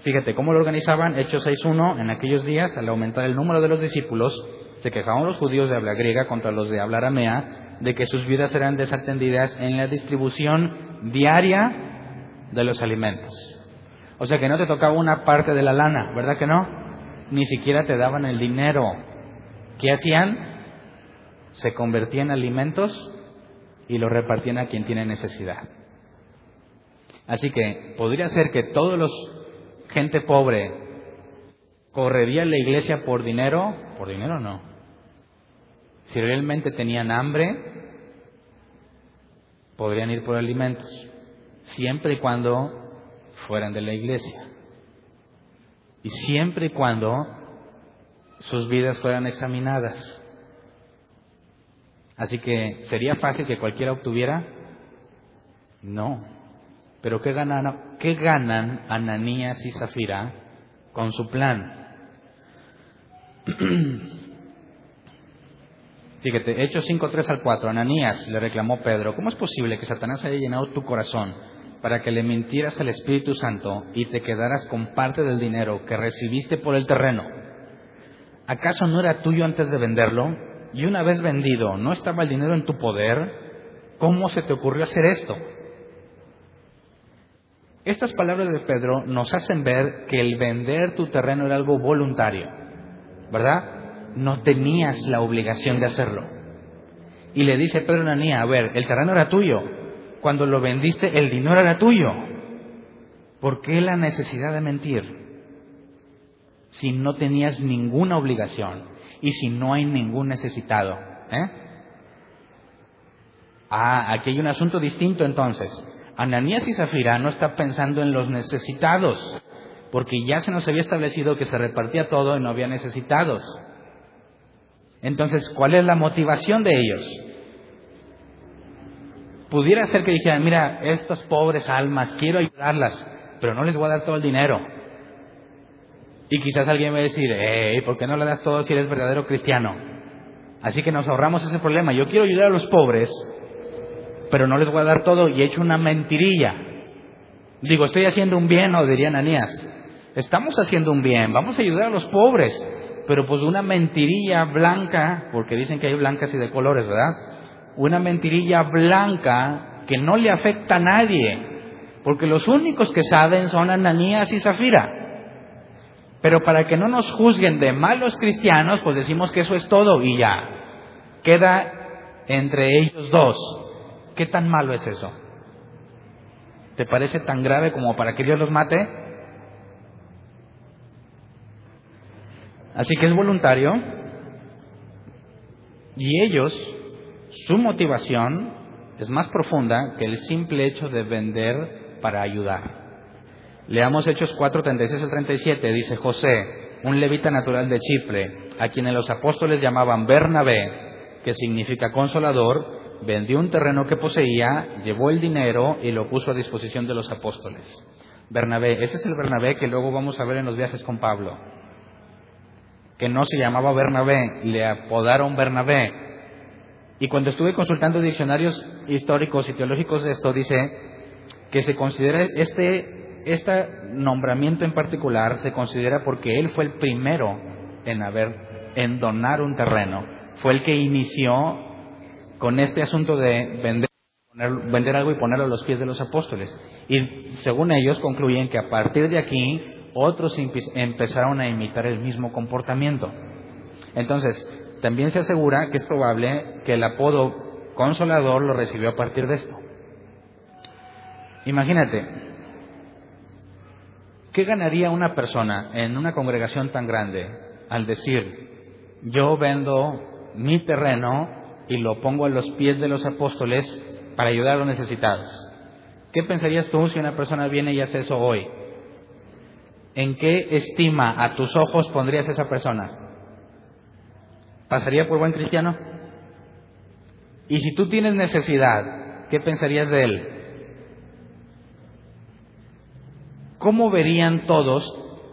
Fíjate, ¿cómo lo organizaban? Hechos 6.1, en aquellos días, al aumentar el número de los discípulos, se quejaban los judíos de habla griega contra los de habla aramea, de que sus vidas eran desatendidas en la distribución diaria de los alimentos. O sea que no te tocaba una parte de la lana, ¿verdad que no? Ni siquiera te daban el dinero. ¿Qué hacían? Se convertían en alimentos y lo repartían a quien tiene necesidad. Así que podría ser que todos los gente pobre correría la iglesia por dinero, por dinero no. Si realmente tenían hambre, podrían ir por alimentos, siempre y cuando fueran de la iglesia. Y siempre y cuando sus vidas fueran examinadas. Así que, ¿sería fácil que cualquiera obtuviera? No. Pero ¿qué ganan, qué ganan Ananías y Zafira con su plan? Fíjate, Hechos 5, 3 al 4. Ananías le reclamó Pedro, ¿cómo es posible que Satanás haya llenado tu corazón para que le mintieras al Espíritu Santo y te quedaras con parte del dinero que recibiste por el terreno. ¿Acaso no era tuyo antes de venderlo? Y una vez vendido, ¿no estaba el dinero en tu poder? ¿Cómo se te ocurrió hacer esto? Estas palabras de Pedro nos hacen ver que el vender tu terreno era algo voluntario, ¿verdad? No tenías la obligación de hacerlo. Y le dice Pedro a Ananía, a ver, el terreno era tuyo, cuando lo vendiste el dinero era tuyo. ¿Por qué la necesidad de mentir? Si no tenías ninguna obligación y si no hay ningún necesitado. ¿eh? Ah, aquí hay un asunto distinto entonces. Ananías y Zafira no está pensando en los necesitados, porque ya se nos había establecido que se repartía todo y no había necesitados. Entonces, ¿cuál es la motivación de ellos? Pudiera ser que dijeran, mira, estas pobres almas, quiero ayudarlas, pero no les voy a dar todo el dinero. Y quizás alguien va a decir, hey, ¿por qué no le das todo si eres verdadero cristiano? Así que nos ahorramos ese problema. Yo quiero ayudar a los pobres, pero no les voy a dar todo y he hecho una mentirilla. Digo, estoy haciendo un bien, o diría Ananías. Estamos haciendo un bien, vamos a ayudar a los pobres, pero pues una mentirilla blanca, porque dicen que hay blancas y de colores, ¿verdad? una mentirilla blanca que no le afecta a nadie, porque los únicos que saben son Ananías y Zafira. Pero para que no nos juzguen de malos cristianos, pues decimos que eso es todo y ya. Queda entre ellos dos. ¿Qué tan malo es eso? ¿Te parece tan grave como para que Dios los mate? Así que es voluntario. Y ellos su motivación es más profunda que el simple hecho de vender para ayudar. Leamos Hechos 4, 36 al 37. Dice José, un levita natural de Chipre, a quienes los apóstoles llamaban Bernabé, que significa consolador, vendió un terreno que poseía, llevó el dinero y lo puso a disposición de los apóstoles. Bernabé, ese es el Bernabé que luego vamos a ver en los viajes con Pablo, que no se llamaba Bernabé, le apodaron Bernabé, y cuando estuve consultando diccionarios históricos y teológicos esto, dice que se considera este este nombramiento en particular se considera porque él fue el primero en haber, en donar un terreno. Fue el que inició con este asunto de vender, vender algo y ponerlo a los pies de los apóstoles. Y según ellos concluyen que a partir de aquí otros empezaron a imitar el mismo comportamiento. Entonces, también se asegura que es probable que el apodo consolador lo recibió a partir de esto. Imagínate, ¿qué ganaría una persona en una congregación tan grande al decir, yo vendo mi terreno y lo pongo a los pies de los apóstoles para ayudar a los necesitados? ¿Qué pensarías tú si una persona viene y hace eso hoy? ¿En qué estima a tus ojos pondrías a esa persona? ¿Pasaría por buen cristiano? Y si tú tienes necesidad, ¿qué pensarías de él? ¿Cómo verían todos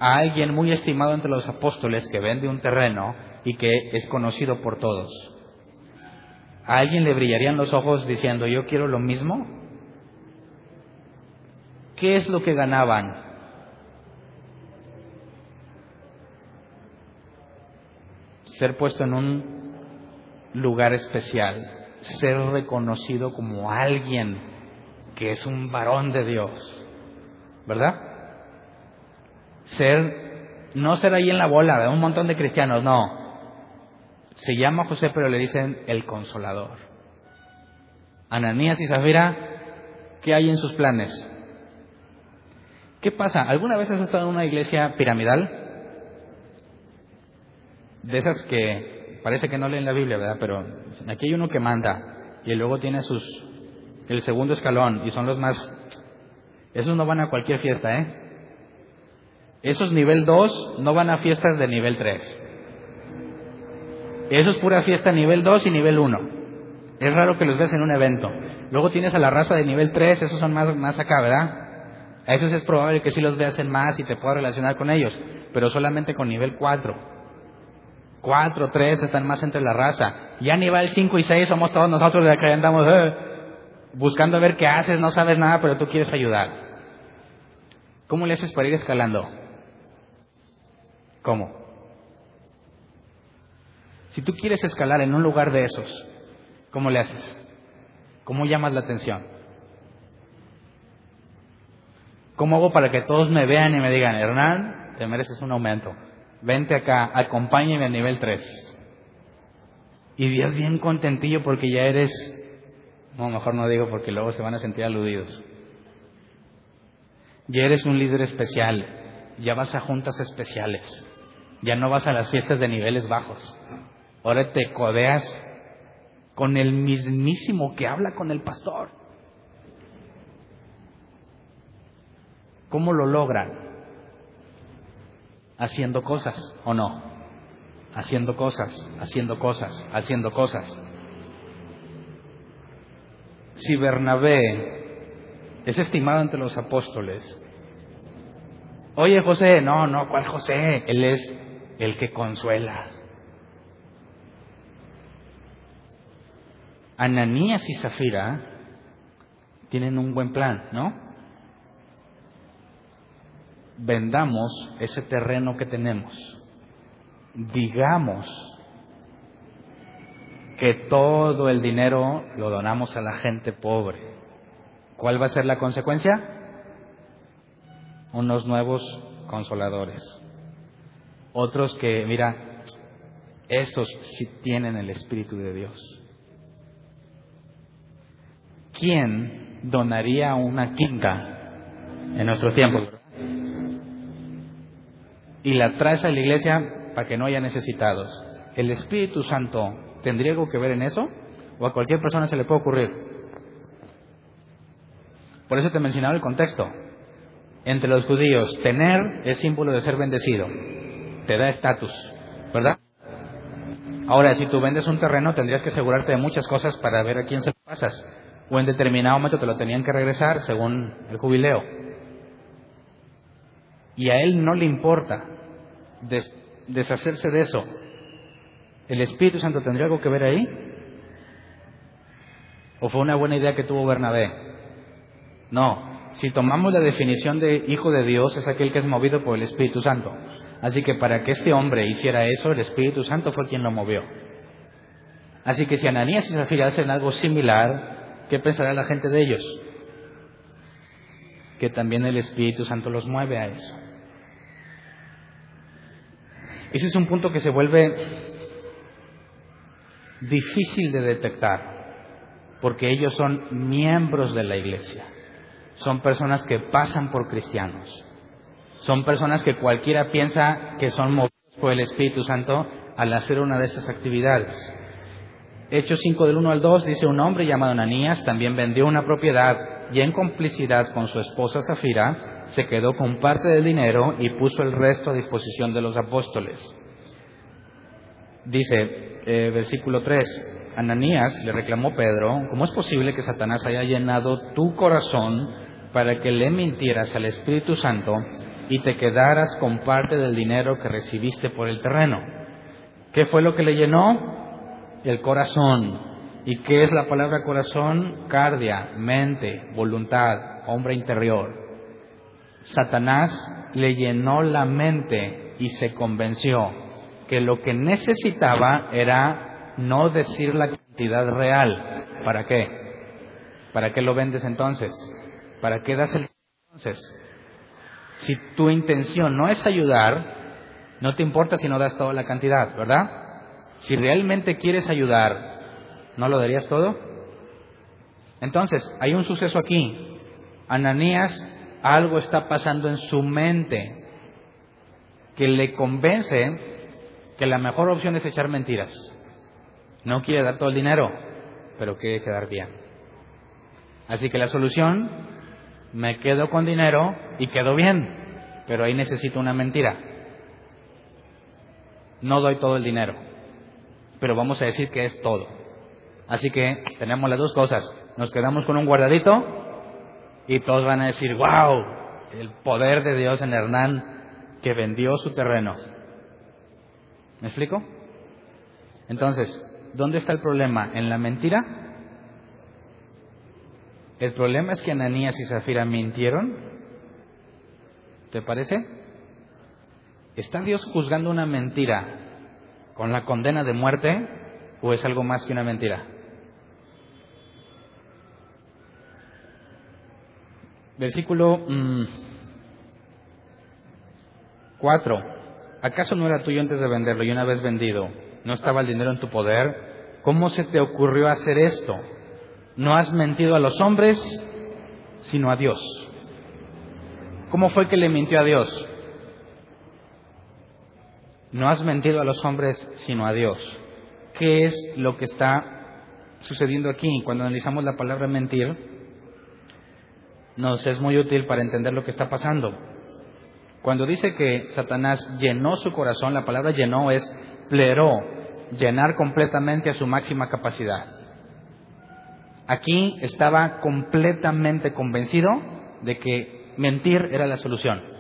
a alguien muy estimado entre los apóstoles que vende un terreno y que es conocido por todos? ¿A alguien le brillarían los ojos diciendo, yo quiero lo mismo? ¿Qué es lo que ganaban? Ser puesto en un lugar especial, ser reconocido como alguien que es un varón de Dios, ¿verdad? Ser, no ser ahí en la bola un montón de cristianos, no. Se llama José, pero le dicen el consolador. Ananías y Zafira, ¿qué hay en sus planes? ¿Qué pasa? ¿Alguna vez has estado en una iglesia piramidal? De esas que parece que no leen la Biblia, ¿verdad? Pero aquí hay uno que manda y luego tiene sus el segundo escalón y son los más esos no van a cualquier fiesta, ¿eh? Esos nivel 2 no van a fiestas de nivel 3. Eso es pura fiesta nivel 2 y nivel 1. Es raro que los veas en un evento. Luego tienes a la raza de nivel 3, esos son más, más acá, ¿verdad? A esos es probable que sí los veas en más y te puedas relacionar con ellos, pero solamente con nivel 4. 4, 3 están más entre la raza. Ya nivel 5 y 6 somos todos nosotros de que andamos eh, buscando ver qué haces, no sabes nada, pero tú quieres ayudar. ¿Cómo le haces para ir escalando? ¿Cómo? Si tú quieres escalar en un lugar de esos, ¿cómo le haces? ¿Cómo llamas la atención? ¿Cómo hago para que todos me vean y me digan, Hernán, te mereces un aumento? Vente acá, acompáñeme a nivel 3. Y Dios bien contentillo porque ya eres, no, mejor no digo porque luego se van a sentir aludidos. Ya eres un líder especial, ya vas a juntas especiales, ya no vas a las fiestas de niveles bajos. Ahora te codeas con el mismísimo que habla con el pastor. ¿Cómo lo logran? Haciendo cosas, ¿o no? Haciendo cosas, haciendo cosas, haciendo cosas. Si Bernabé es estimado entre los apóstoles, oye José, no, no, ¿cuál José? Él es el que consuela. Ananías y Zafira tienen un buen plan, ¿no? vendamos ese terreno que tenemos, digamos que todo el dinero lo donamos a la gente pobre. ¿Cuál va a ser la consecuencia? Unos nuevos consoladores. Otros que, mira, estos sí tienen el Espíritu de Dios. ¿Quién donaría una quinta en nuestro tiempo? y la traes a la iglesia para que no haya necesitados. ¿El Espíritu Santo tendría algo que ver en eso? ¿O a cualquier persona se le puede ocurrir? Por eso te mencionaba el contexto. Entre los judíos, tener es símbolo de ser bendecido. Te da estatus, ¿verdad? Ahora, si tú vendes un terreno, tendrías que asegurarte de muchas cosas para ver a quién se lo pasas. O en determinado momento te lo tenían que regresar según el jubileo. Y a él no le importa deshacerse de eso. ¿El Espíritu Santo tendría algo que ver ahí? ¿O fue una buena idea que tuvo Bernabé? No, Si tomamos la definición de hijo de Dios, es aquel que es movido por el Espíritu Santo. Así que para que este hombre hiciera eso, el Espíritu Santo fue quien lo movió. Así que si Ananías y Zafira hacen algo similar, ¿qué pensará la gente de ellos? Que también el Espíritu Santo los mueve a eso. Ese es un punto que se vuelve difícil de detectar, porque ellos son miembros de la iglesia, son personas que pasan por cristianos, son personas que cualquiera piensa que son movidos por el Espíritu Santo al hacer una de esas actividades. Hechos 5 del 1 al 2 dice un hombre llamado Ananías también vendió una propiedad y en complicidad con su esposa Zafira se quedó con parte del dinero y puso el resto a disposición de los apóstoles. Dice, eh, versículo 3, Ananías le reclamó Pedro, ¿cómo es posible que Satanás haya llenado tu corazón para que le mintieras al Espíritu Santo y te quedaras con parte del dinero que recibiste por el terreno? ¿Qué fue lo que le llenó? El corazón. ¿Y qué es la palabra corazón? Cardia, mente, voluntad, hombre interior. Satanás le llenó la mente y se convenció que lo que necesitaba era no decir la cantidad real. ¿Para qué? ¿Para qué lo vendes entonces? ¿Para qué das el entonces? Si tu intención no es ayudar, no te importa si no das toda la cantidad, ¿verdad? Si realmente quieres ayudar, ¿no lo darías todo? Entonces, hay un suceso aquí. Ananías algo está pasando en su mente que le convence que la mejor opción es echar mentiras. No quiere dar todo el dinero, pero quiere quedar bien. Así que la solución, me quedo con dinero y quedo bien, pero ahí necesito una mentira. No doy todo el dinero, pero vamos a decir que es todo. Así que tenemos las dos cosas. Nos quedamos con un guardadito y todos van a decir, wow, el poder de Dios en Hernán que vendió su terreno. ¿Me explico? Entonces, ¿dónde está el problema? ¿En la mentira? ¿El problema es que Ananías y Zafira mintieron? ¿Te parece? ¿Está Dios juzgando una mentira con la condena de muerte o es algo más que una mentira? Versículo 4. Mm, ¿Acaso no era tuyo antes de venderlo y una vez vendido no estaba el dinero en tu poder? ¿Cómo se te ocurrió hacer esto? No has mentido a los hombres, sino a Dios. ¿Cómo fue que le mintió a Dios? No has mentido a los hombres, sino a Dios. ¿Qué es lo que está sucediendo aquí? Cuando analizamos la palabra mentir, nos es muy útil para entender lo que está pasando. Cuando dice que Satanás llenó su corazón, la palabra llenó es pleró, llenar completamente a su máxima capacidad. Aquí estaba completamente convencido de que mentir era la solución.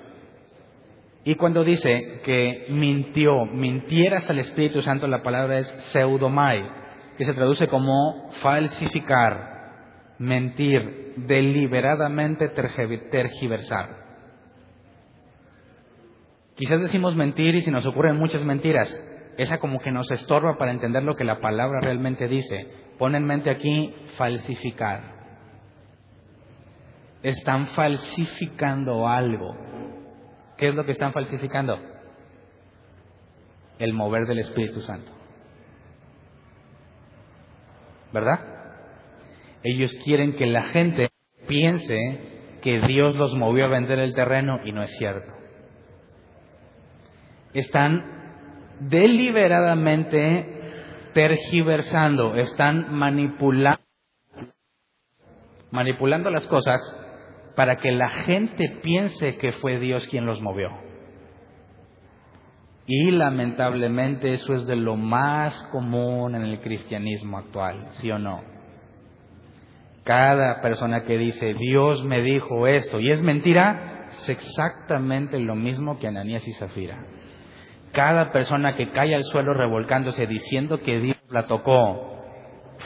Y cuando dice que mintió, mintieras al Espíritu Santo, la palabra es pseudomai, que se traduce como falsificar, mentir, deliberadamente tergiversar. Quizás decimos mentir y si nos ocurren muchas mentiras, esa como que nos estorba para entender lo que la palabra realmente dice. Pon en mente aquí falsificar. Están falsificando algo. ¿Qué es lo que están falsificando? El mover del Espíritu Santo. ¿Verdad? Ellos quieren que la gente piense que Dios los movió a vender el terreno y no es cierto. Están deliberadamente tergiversando, están manipulando, manipulando las cosas para que la gente piense que fue Dios quien los movió. Y lamentablemente eso es de lo más común en el cristianismo actual, ¿sí o no? Cada persona que dice, Dios me dijo esto y es mentira, es exactamente lo mismo que Ananías y Zafira. Cada persona que cae al suelo revolcándose diciendo que Dios la tocó,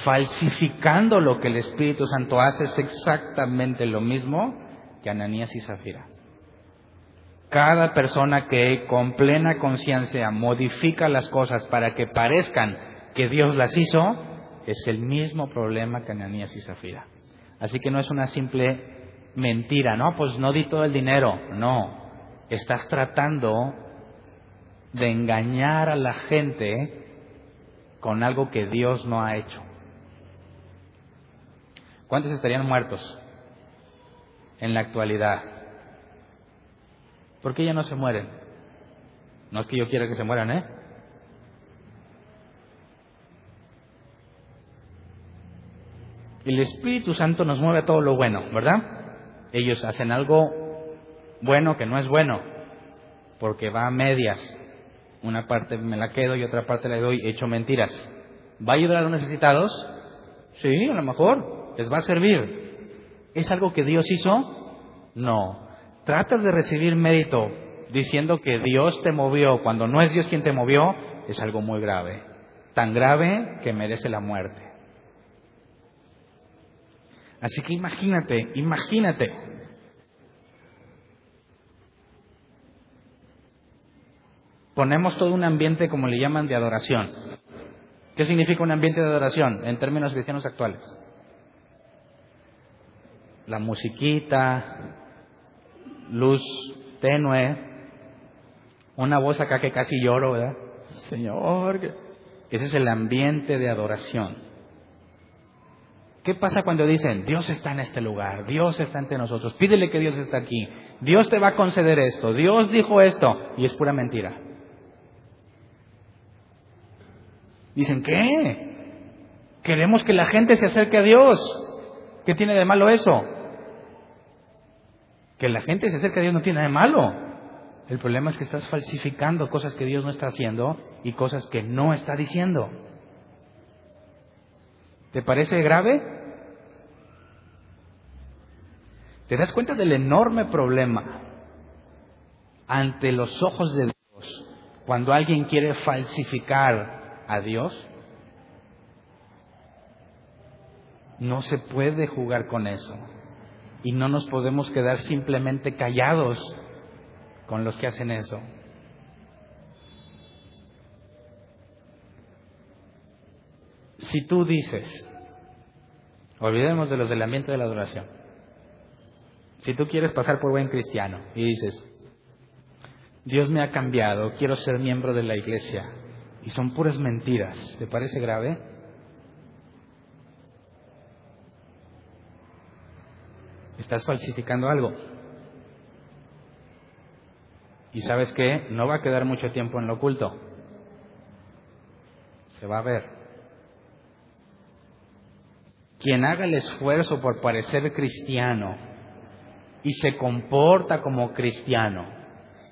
falsificando lo que el Espíritu Santo hace, es exactamente lo mismo que Ananías y Zafira. Cada persona que con plena conciencia modifica las cosas para que parezcan que Dios las hizo, es el mismo problema que Ananías y Zafira. Así que no es una simple mentira, no, pues no di todo el dinero, no, estás tratando de engañar a la gente con algo que Dios no ha hecho. ¿Cuántos estarían muertos en la actualidad? ¿Por qué ya no se mueren? No es que yo quiera que se mueran, ¿eh? El Espíritu Santo nos mueve a todo lo bueno, ¿verdad? Ellos hacen algo bueno que no es bueno, porque va a medias. Una parte me la quedo y otra parte le doy, hecho mentiras. ¿Va a ayudar a los necesitados? Sí, a lo mejor, les va a servir. ¿Es algo que Dios hizo? No. Tratas de recibir mérito diciendo que Dios te movió cuando no es Dios quien te movió, es algo muy grave. Tan grave que merece la muerte. Así que imagínate, imagínate. Ponemos todo un ambiente, como le llaman, de adoración. ¿Qué significa un ambiente de adoración en términos cristianos actuales? La musiquita, luz tenue, una voz acá que casi lloro, ¿verdad? Señor, ese es el ambiente de adoración. ¿Qué pasa cuando dicen, Dios está en este lugar, Dios está entre nosotros, pídele que Dios está aquí, Dios te va a conceder esto, Dios dijo esto, y es pura mentira? Dicen, ¿qué? Queremos que la gente se acerque a Dios. ¿Qué tiene de malo eso? Que la gente se acerque a Dios no tiene de malo. El problema es que estás falsificando cosas que Dios no está haciendo y cosas que no está diciendo. ¿Te parece grave? ¿Te das cuenta del enorme problema ante los ojos de Dios cuando alguien quiere falsificar a Dios? No se puede jugar con eso. Y no nos podemos quedar simplemente callados con los que hacen eso. Si tú dices, olvidemos de los del ambiente de la adoración, si tú quieres pasar por buen cristiano y dices, Dios me ha cambiado, quiero ser miembro de la iglesia, y son puras mentiras, ¿te parece grave? Estás falsificando algo. Y sabes que no va a quedar mucho tiempo en lo oculto. Se va a ver. Quien haga el esfuerzo por parecer cristiano y se comporta como cristiano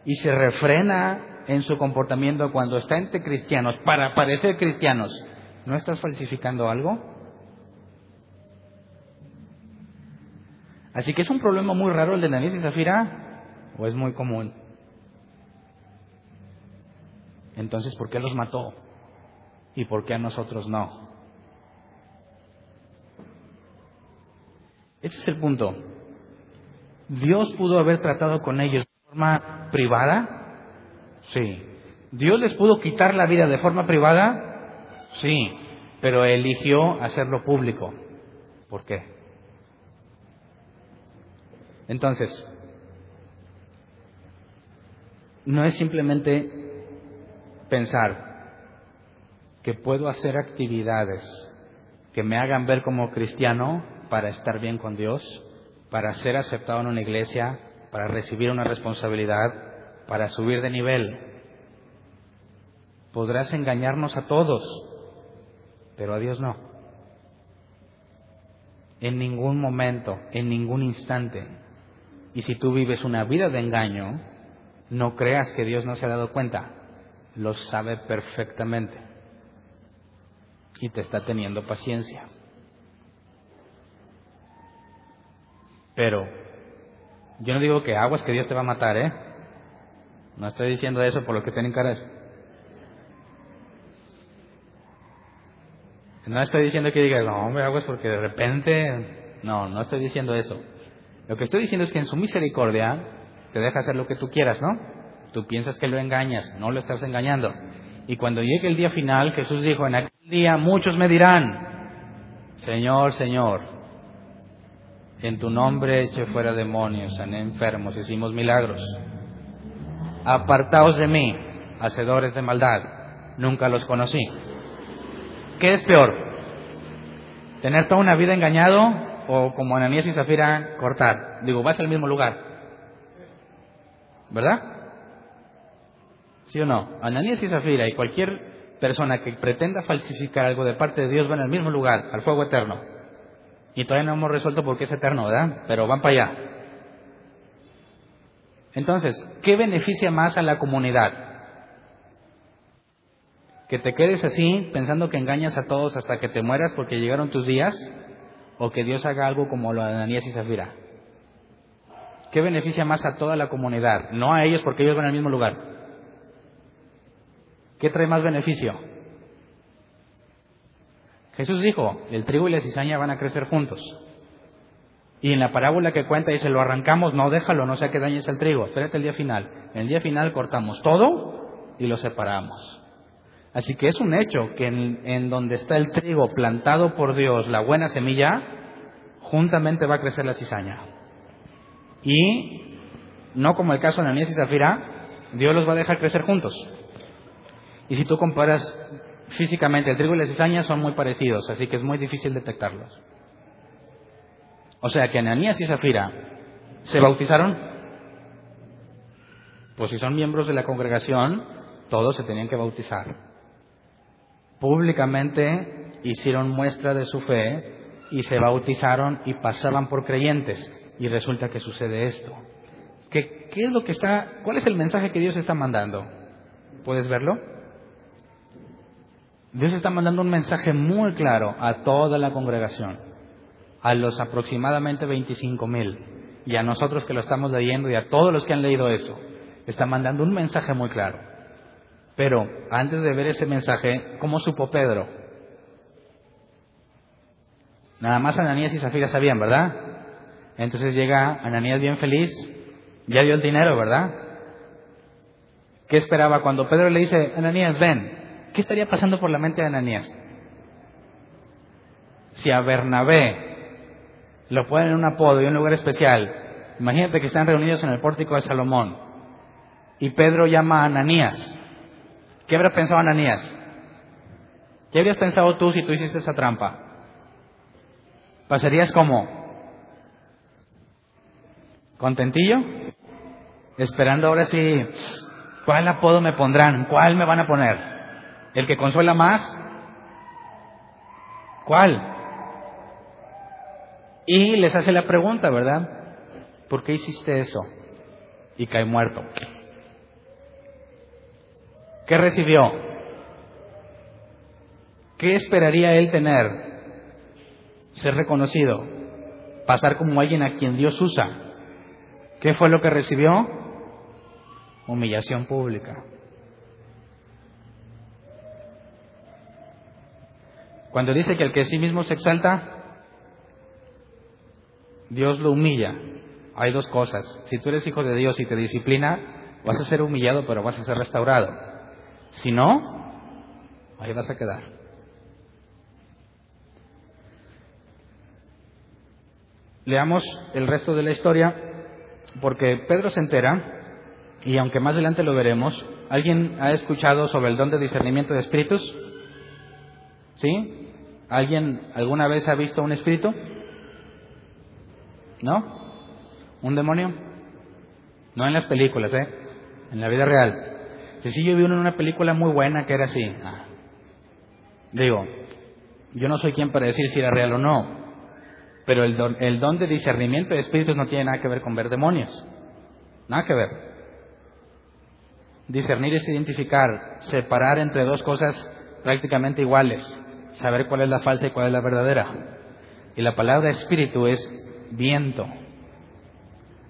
y se refrena en su comportamiento cuando está entre cristianos para parecer cristianos, ¿no estás falsificando algo? Así que es un problema muy raro el de Ananias y Zafira, o es muy común. Entonces, ¿por qué los mató? ¿Y por qué a nosotros no? Este es el punto. ¿Dios pudo haber tratado con ellos de forma privada? Sí. ¿Dios les pudo quitar la vida de forma privada? Sí. Pero eligió hacerlo público. ¿Por qué? Entonces, no es simplemente pensar que puedo hacer actividades que me hagan ver como cristiano para estar bien con Dios para ser aceptado en una iglesia, para recibir una responsabilidad, para subir de nivel. Podrás engañarnos a todos, pero a Dios no. En ningún momento, en ningún instante. Y si tú vives una vida de engaño, no creas que Dios no se ha dado cuenta. Lo sabe perfectamente. Y te está teniendo paciencia. Pero yo no digo que aguas que Dios te va a matar, ¿eh? No estoy diciendo eso por lo que tienen caras. No estoy diciendo que digas, no, hombre, aguas porque de repente. No, no estoy diciendo eso. Lo que estoy diciendo es que en su misericordia te deja hacer lo que tú quieras, ¿no? Tú piensas que lo engañas, no lo estás engañando. Y cuando llegue el día final, Jesús dijo, en aquel día muchos me dirán, Señor, Señor, en tu nombre eché fuera demonios, sané enfermos, hicimos milagros. Apartaos de mí, hacedores de maldad, nunca los conocí. ¿Qué es peor? ¿Tener toda una vida engañado o como Ananías y Zafira cortar? Digo, vas al mismo lugar. ¿Verdad? ¿Sí o no? Ananías y Zafira y cualquier persona que pretenda falsificar algo de parte de Dios van al mismo lugar, al fuego eterno. Y todavía no hemos resuelto por qué es eterno, ¿verdad? Pero van para allá. Entonces, ¿qué beneficia más a la comunidad? ¿Que te quedes así pensando que engañas a todos hasta que te mueras porque llegaron tus días? ¿O que Dios haga algo como lo de Ananías y Zafira? ¿Qué beneficia más a toda la comunidad? No a ellos porque ellos van al mismo lugar. ¿Qué trae más beneficio? Jesús dijo, el trigo y la cizaña van a crecer juntos. Y en la parábola que cuenta dice, lo arrancamos, no déjalo, no sea que dañes el trigo, espérate el día final. En el día final cortamos todo y lo separamos. Así que es un hecho que en, donde está el trigo plantado por Dios, la buena semilla, juntamente va a crecer la cizaña. Y no como el caso de Ananías y Zafira, Dios los va a dejar crecer juntos. Y si tú comparas físicamente el trigo y la cizaña son muy parecidos, así que es muy difícil detectarlos. O sea que Ananías y Zafira se bautizaron, pues si son miembros de la congregación, todos se tenían que bautizar. Públicamente hicieron muestra de su fe y se bautizaron y pasaban por creyentes. Y resulta que sucede esto. ¿Qué, ¿Qué, es lo que está, cuál es el mensaje que Dios está mandando? ¿Puedes verlo? Dios está mandando un mensaje muy claro a toda la congregación, a los aproximadamente 25 mil, y a nosotros que lo estamos leyendo y a todos los que han leído eso. Está mandando un mensaje muy claro. Pero antes de ver ese mensaje, ¿cómo supo Pedro? Nada más Ananías y Zafira sabían, ¿verdad? Entonces llega Ananías bien feliz, ya dio el dinero, ¿verdad? ¿Qué esperaba cuando Pedro le dice, Ananías, ven, ¿Qué estaría pasando por la mente de Ananías? Si a Bernabé lo ponen en un apodo y un lugar especial, imagínate que están reunidos en el pórtico de Salomón y Pedro llama a Ananías. ¿Qué habrá pensado Ananías? ¿Qué habrías pensado tú si tú hiciste esa trampa? ¿Pasarías como? ¿Contentillo? Esperando ahora sí, ¿cuál apodo me pondrán? ¿Cuál me van a poner? ¿El que consuela más? ¿Cuál? Y les hace la pregunta, ¿verdad? ¿Por qué hiciste eso? Y cae muerto. ¿Qué recibió? ¿Qué esperaría él tener? Ser reconocido, pasar como alguien a quien Dios usa. ¿Qué fue lo que recibió? Humillación pública. Cuando dice que el que sí mismo se exalta, Dios lo humilla. Hay dos cosas. Si tú eres hijo de Dios y te disciplina, vas a ser humillado, pero vas a ser restaurado. Si no, ahí vas a quedar. Leamos el resto de la historia, porque Pedro se entera, y aunque más adelante lo veremos, ¿alguien ha escuchado sobre el don de discernimiento de espíritus? ¿Sí? ¿Alguien alguna vez ha visto un espíritu? ¿No? ¿Un demonio? No en las películas, ¿eh? En la vida real. Si sí, yo vi uno en una película muy buena que era así. Digo, yo no soy quien para decir si era real o no, pero el don, el don de discernimiento de espíritus no tiene nada que ver con ver demonios. Nada que ver. Discernir es identificar, separar entre dos cosas prácticamente iguales saber cuál es la falsa y cuál es la verdadera. Y la palabra espíritu es viento.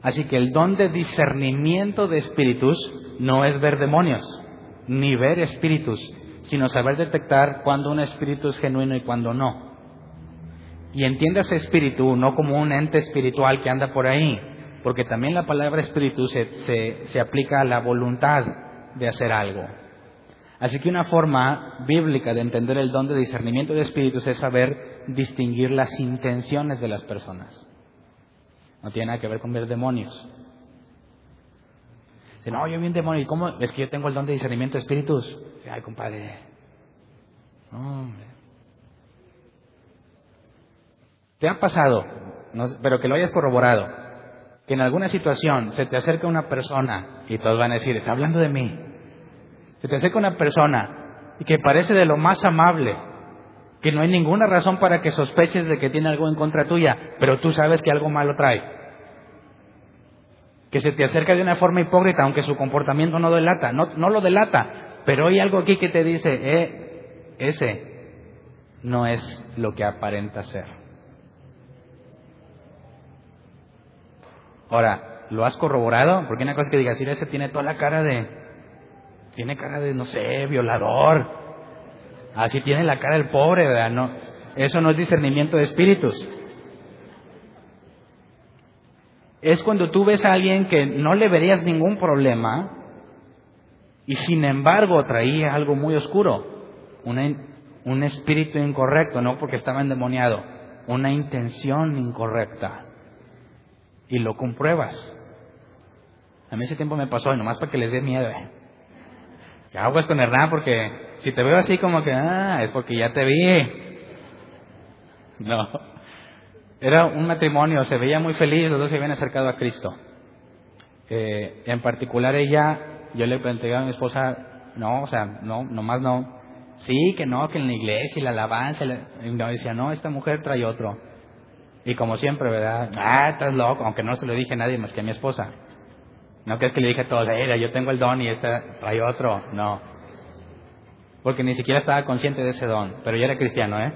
Así que el don de discernimiento de espíritus no es ver demonios, ni ver espíritus, sino saber detectar cuándo un espíritu es genuino y cuándo no. Y entiendas espíritu no como un ente espiritual que anda por ahí, porque también la palabra espíritu se, se aplica a la voluntad de hacer algo. Así que una forma bíblica de entender el don de discernimiento de espíritus es saber distinguir las intenciones de las personas. No tiene nada que ver con ver demonios. Dice, no, yo vi un demonio. ¿Y cómo? Es que yo tengo el don de discernimiento de espíritus. Ay, compadre. ¿Te ha pasado, pero que lo hayas corroborado, que en alguna situación se te acerca una persona y todos van a decir, está hablando de mí? Se te acerca una persona y que parece de lo más amable, que no hay ninguna razón para que sospeches de que tiene algo en contra tuya, pero tú sabes que algo malo trae. Que se te acerca de una forma hipócrita, aunque su comportamiento no delata, no, no lo delata, pero hay algo aquí que te dice, eh, ese no es lo que aparenta ser. Ahora, ¿lo has corroborado? Porque una cosa que digas, ese tiene toda la cara de, tiene cara de, no sé, violador. Así tiene la cara del pobre, ¿verdad? No, eso no es discernimiento de espíritus. Es cuando tú ves a alguien que no le verías ningún problema y sin embargo traía algo muy oscuro, un espíritu incorrecto, no porque estaba endemoniado, una intención incorrecta y lo compruebas. A mí ese tiempo me pasó, y nomás para que les dé miedo. ¿eh? Que aguas con Hernán, porque si te veo así como que, ah, es porque ya te vi. No. Era un matrimonio, se veía muy feliz, los dos se habían acercado a Cristo. Eh, en particular ella, yo le planteé a mi esposa, no, o sea, no, nomás no. Sí, que no, que en la iglesia y la alabanza, y no, decía, no, esta mujer trae otro. Y como siempre, ¿verdad? Ah, estás loco, aunque no se lo dije a nadie más que a mi esposa. No que es que le dije a todos, era, yo tengo el don y este trae otro. No. Porque ni siquiera estaba consciente de ese don, pero yo era cristiano, ¿eh?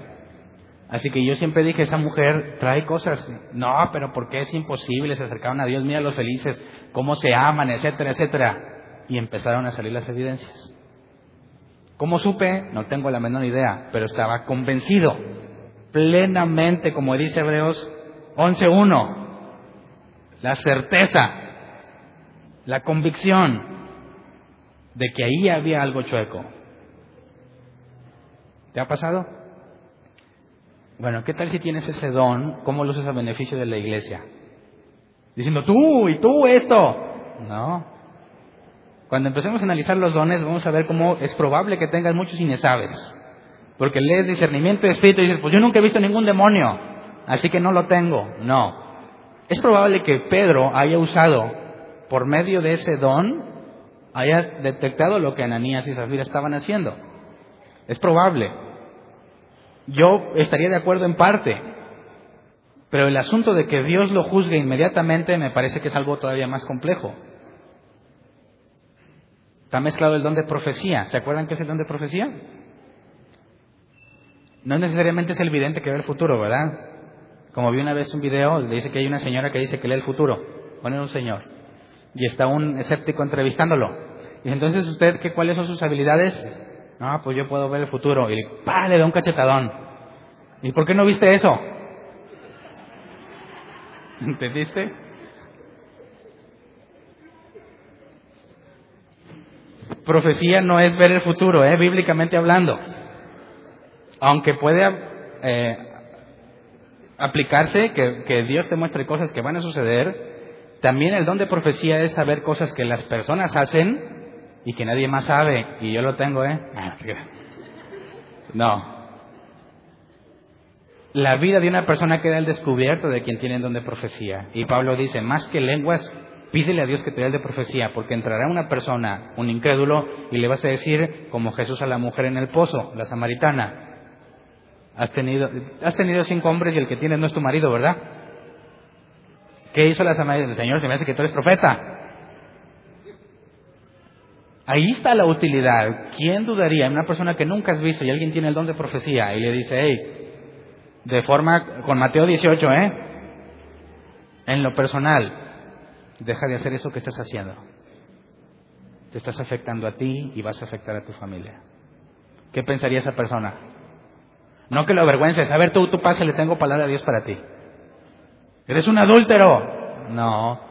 Así que yo siempre dije, esa mujer trae cosas. No, pero ¿por qué es imposible? Se acercaron a Dios, mira los felices, cómo se aman, etcétera, etcétera. Y empezaron a salir las evidencias. ¿Cómo supe? No tengo la menor idea, pero estaba convencido plenamente, como dice Hebreos 11.1, la certeza, la convicción de que ahí había algo chueco. ¿Te ha pasado? Bueno, ¿qué tal si tienes ese don? ¿Cómo lo usas a beneficio de la iglesia? Diciendo, tú y tú esto. No. Cuando empecemos a analizar los dones, vamos a ver cómo es probable que tengas muchos sabes. Porque lees discernimiento de espíritu y dices, pues yo nunca he visto ningún demonio, así que no lo tengo. No. Es probable que Pedro haya usado, por medio de ese don, haya detectado lo que Ananías y Zafira estaban haciendo. Es probable. Yo estaría de acuerdo en parte, pero el asunto de que Dios lo juzgue inmediatamente me parece que es algo todavía más complejo. Está mezclado el don de profecía. ¿Se acuerdan qué es el don de profecía? No necesariamente es el vidente que ve el futuro, ¿verdad? Como vi una vez un video, dice que hay una señora que dice que lee el futuro. Pone un señor. Y está un escéptico entrevistándolo. Y entonces usted, ¿qué, ¿cuáles son sus habilidades? No, pues yo puedo ver el futuro. Y ¡pah! le da un cachetadón. ¿Y por qué no viste eso? ¿Entendiste? Profecía no es ver el futuro, ¿eh? bíblicamente hablando aunque puede eh, aplicarse, que, Dios te muestre cosas que van a suceder, también el don de profecía es saber cosas que las personas hacen y que nadie más sabe, y yo lo tengo, ¿eh? No. La vida de una persona queda al descubierto de quien tiene don de profecía. Y Pablo dice, más que lenguas, pídele a Dios que te dé el de profecía, porque entrará una persona, un incrédulo, y le vas a decir, como Jesús a la mujer en el pozo, la samaritana, Has tenido, has tenido cinco hombres y el que tienes no es tu marido, ¿verdad? ¿Qué hizo la samaritana? Señor, se me hace que tú eres profeta. Ahí está la utilidad. ¿Quién dudaría una persona que nunca has visto y alguien tiene el don de profecía y le dice, hey, de forma, con Mateo 18, ¿eh? En lo personal, deja de hacer eso que estás haciendo. Te estás afectando a ti y vas a afectar a tu familia. ¿Qué pensaría esa persona? No que lo avergüences. A ver, tú, tú le tengo palabra de Dios para ti. Eres un adúltero. No.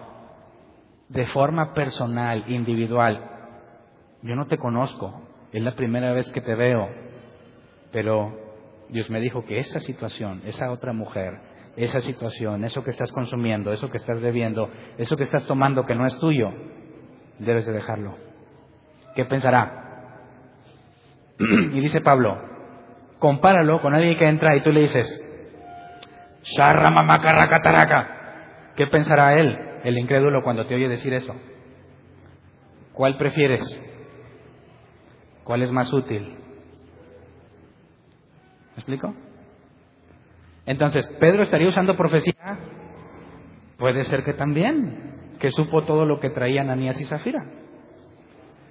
De forma personal, individual. Yo no te conozco. Es la primera vez que te veo. Pero Dios me dijo que esa situación, esa otra mujer, esa situación, eso que estás consumiendo, eso que estás bebiendo, eso que estás tomando que no es tuyo, debes de dejarlo. ¿Qué pensará? y dice Pablo, compáralo con alguien que entra y tú le dices, Sharra ¿Qué pensará él, el incrédulo, cuando te oye decir eso? ¿Cuál prefieres? ¿Cuál es más útil? ¿Me explico? Entonces, ¿Pedro estaría usando profecía? Puede ser que también, que supo todo lo que traían Anías y Zafira.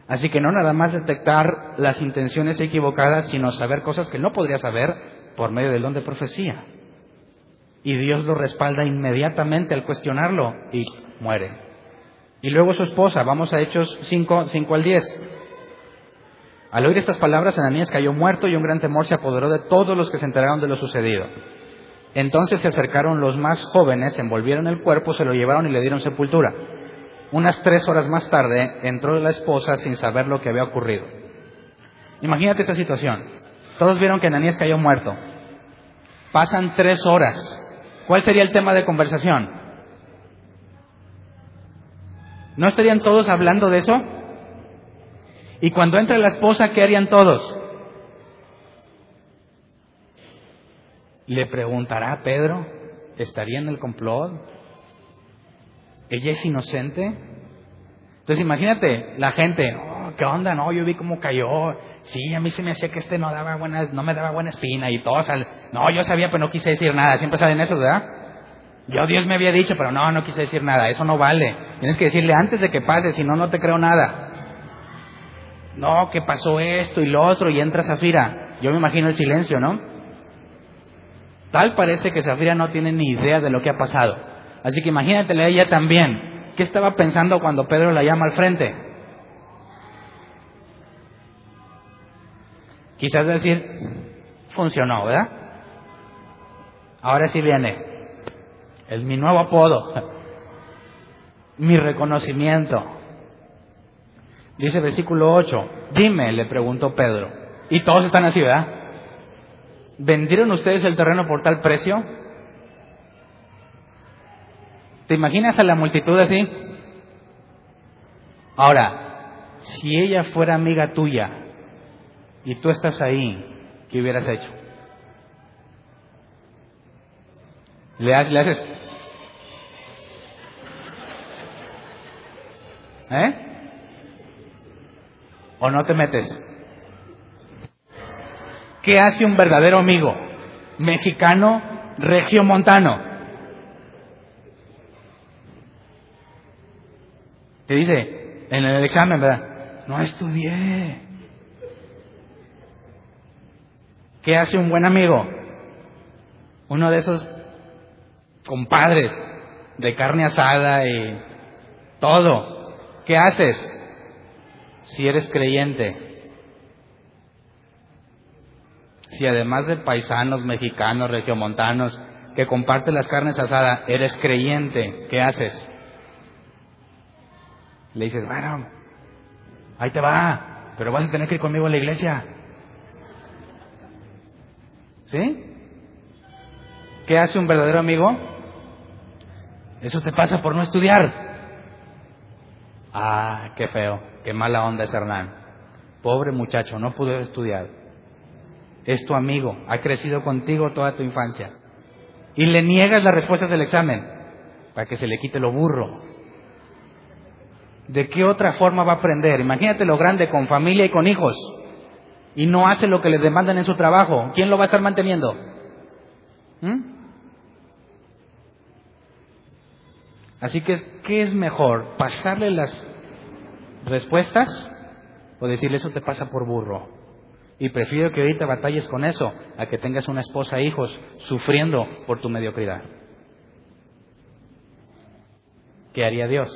Así que no nada más detectar las intenciones equivocadas, sino saber cosas que no podría saber por medio del don de profecía. Y Dios lo respalda inmediatamente al cuestionarlo y muere. Y luego su esposa, vamos a Hechos 5, 5 al 10. Al oír estas palabras, Ananías cayó muerto y un gran temor se apoderó de todos los que se enteraron de lo sucedido. Entonces se acercaron los más jóvenes, envolvieron el cuerpo, se lo llevaron y le dieron sepultura. Unas tres horas más tarde entró la esposa sin saber lo que había ocurrido. Imagínate esta situación. Todos vieron que Ananías cayó muerto. Pasan tres horas. ¿Cuál sería el tema de conversación? ¿No estarían todos hablando de eso? Y cuando entra la esposa, ¿qué harían todos? Le preguntará Pedro, ¿estaría en el complot? ella es inocente. Entonces imagínate, la gente, oh, ¿qué onda? No, yo vi cómo cayó. Sí, a mí se me hacía que este no daba buena, no me daba buena espina y todo. no, yo sabía, pero no quise decir nada. Siempre salen eso, ¿verdad? Yo Dios me había dicho, pero no, no quise decir nada. Eso no vale. Tienes que decirle antes de que pase, si no, no te creo nada. No, que pasó esto y lo otro y entra Zafira. Yo me imagino el silencio, ¿no? Tal parece que Zafira no tiene ni idea de lo que ha pasado. Así que imagínatele a ella también. ¿Qué estaba pensando cuando Pedro la llama al frente? Quizás decir, funcionó, ¿verdad? Ahora sí viene. Es mi nuevo apodo. Mi reconocimiento. Dice versículo 8. Dime, le preguntó Pedro. Y todos están así, ¿verdad? ¿Vendieron ustedes el terreno por tal precio? ¿Te imaginas a la multitud así? Ahora, si ella fuera amiga tuya y tú estás ahí, ¿qué hubieras hecho? Le, haces... ¿Eh? ¿O no te metes? ¿Qué hace un verdadero amigo? Mexicano, regiomontano. Te dice en el examen, ¿verdad? No estudié. ¿Qué hace un buen amigo? Uno de esos compadres de carne asada y todo. ¿Qué haces si eres creyente? Si además de paisanos, mexicanos, regiomontanos, que comparten las carnes asadas, eres creyente, ¿qué haces? Le dices, bueno, ahí te va, pero vas a tener que ir conmigo a la iglesia. ¿Sí? ¿Qué hace un verdadero amigo? Eso te pasa por no estudiar. Ah, qué feo, qué mala onda es Hernán. Pobre muchacho, no pudo estudiar. Es tu amigo, ha crecido contigo toda tu infancia. Y le niegas las respuestas del examen para que se le quite lo burro. ¿de qué otra forma va a aprender? Imagínate lo grande con familia y con hijos y no hace lo que le demandan en su trabajo. ¿Quién lo va a estar manteniendo? ¿Mm? Así que, ¿qué es mejor? ¿Pasarle las respuestas o decirle eso te pasa por burro? Y prefiero que ahorita batalles con eso a que tengas una esposa e hijos sufriendo por tu mediocridad. ¿Qué haría Dios?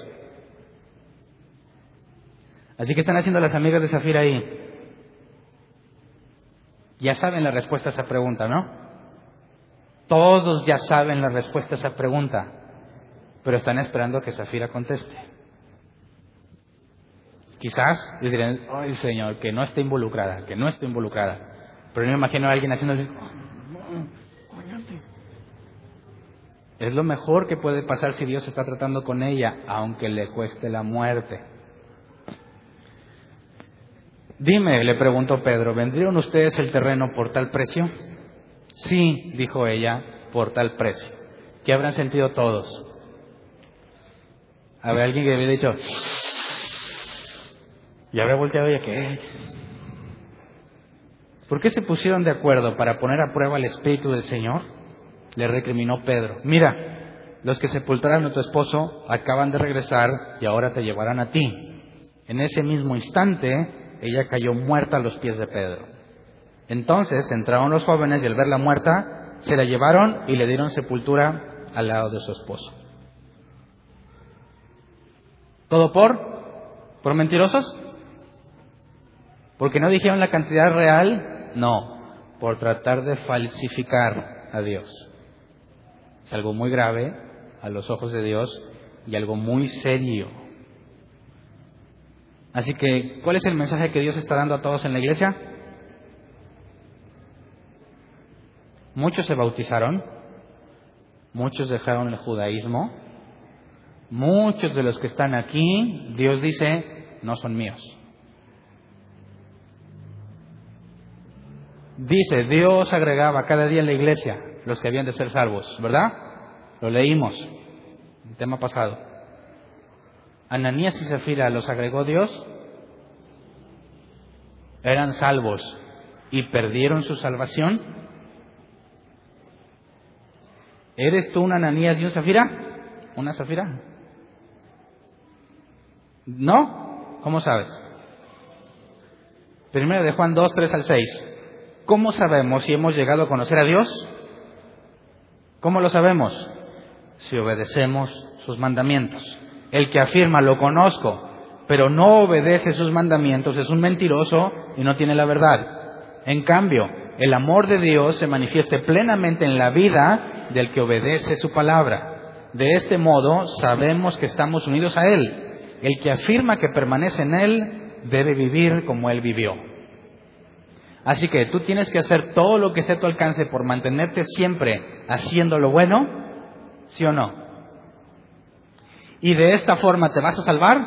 Así que están haciendo las amigas de Zafira ahí. Ya saben la respuesta a esa pregunta, ¿no? Todos ya saben la respuesta a esa pregunta, pero están esperando que Zafira conteste. Quizás le dirán, ay Señor, que no esté involucrada, que no esté involucrada. Pero no me imagino a alguien haciendo Es lo mejor que puede pasar si Dios está tratando con ella, aunque le cueste la muerte. Dime, le preguntó Pedro, ¿vendrían ustedes el terreno por tal precio? Sí, dijo ella, por tal precio. ¿Qué habrán sentido todos? Habría alguien que había dicho, y habrá volteado y ¿qué? ¿Por qué se pusieron de acuerdo para poner a prueba el Espíritu del Señor? Le recriminó Pedro. Mira, los que sepultaron a tu esposo acaban de regresar y ahora te llevarán a ti. En ese mismo instante ella cayó muerta a los pies de Pedro. Entonces entraron los jóvenes y al verla muerta, se la llevaron y le dieron sepultura al lado de su esposo. ¿Todo por? ¿Por mentirosos? ¿Porque no dijeron la cantidad real? No, por tratar de falsificar a Dios. Es algo muy grave a los ojos de Dios y algo muy serio Así que, ¿cuál es el mensaje que Dios está dando a todos en la iglesia? Muchos se bautizaron, muchos dejaron el judaísmo, muchos de los que están aquí, Dios dice, no son míos. Dice, Dios agregaba cada día en la iglesia los que habían de ser salvos, ¿verdad? Lo leímos, el tema pasado. Ananías y Zafira los agregó Dios, eran salvos y perdieron su salvación. ¿Eres tú un Ananías y un Zafira? ¿Una Zafira? ¿No? ¿Cómo sabes? Primero de Juan 2, 3 al 6. ¿Cómo sabemos si hemos llegado a conocer a Dios? ¿Cómo lo sabemos? Si obedecemos sus mandamientos. El que afirma lo conozco, pero no obedece sus mandamientos es un mentiroso y no tiene la verdad. En cambio, el amor de Dios se manifieste plenamente en la vida del que obedece su palabra. De este modo sabemos que estamos unidos a Él. El que afirma que permanece en Él debe vivir como Él vivió. Así que tú tienes que hacer todo lo que esté a tu alcance por mantenerte siempre haciendo lo bueno, ¿sí o no? y de esta forma te vas a salvar?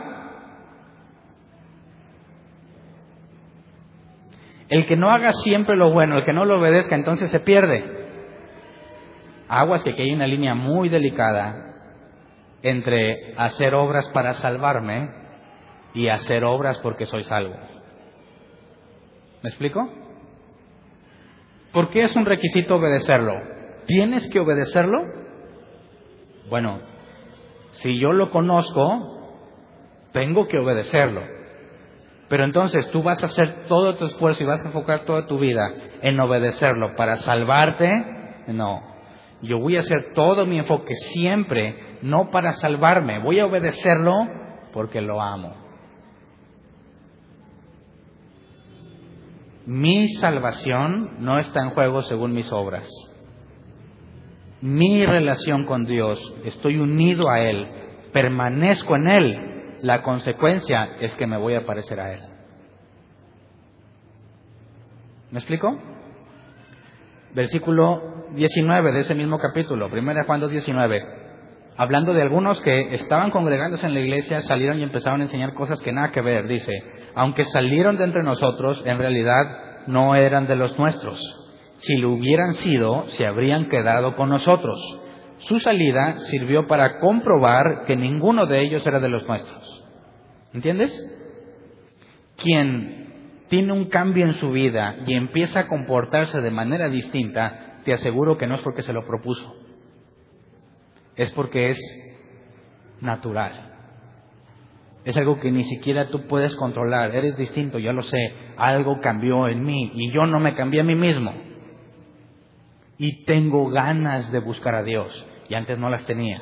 El que no haga siempre lo bueno, el que no lo obedezca, entonces se pierde. Aguas que aquí hay una línea muy delicada entre hacer obras para salvarme y hacer obras porque soy salvo. ¿Me explico? ¿Por qué es un requisito obedecerlo? ¿Tienes que obedecerlo? Bueno, si yo lo conozco, tengo que obedecerlo. Pero entonces tú vas a hacer todo tu esfuerzo y vas a enfocar toda tu vida en obedecerlo para salvarte. No, yo voy a hacer todo mi enfoque siempre, no para salvarme, voy a obedecerlo porque lo amo. Mi salvación no está en juego según mis obras mi relación con Dios, estoy unido a Él, permanezco en Él, la consecuencia es que me voy a parecer a Él. ¿Me explico? Versículo 19 de ese mismo capítulo, 1 Juan 2, 19. Hablando de algunos que estaban congregándose en la iglesia, salieron y empezaron a enseñar cosas que nada que ver. Dice, aunque salieron de entre nosotros, en realidad no eran de los nuestros si lo hubieran sido, se habrían quedado con nosotros. Su salida sirvió para comprobar que ninguno de ellos era de los nuestros. ¿Entiendes? Quien tiene un cambio en su vida y empieza a comportarse de manera distinta, te aseguro que no es porque se lo propuso, es porque es natural. Es algo que ni siquiera tú puedes controlar. Eres distinto, ya lo sé. Algo cambió en mí y yo no me cambié a mí mismo y tengo ganas de buscar a Dios y antes no las tenía.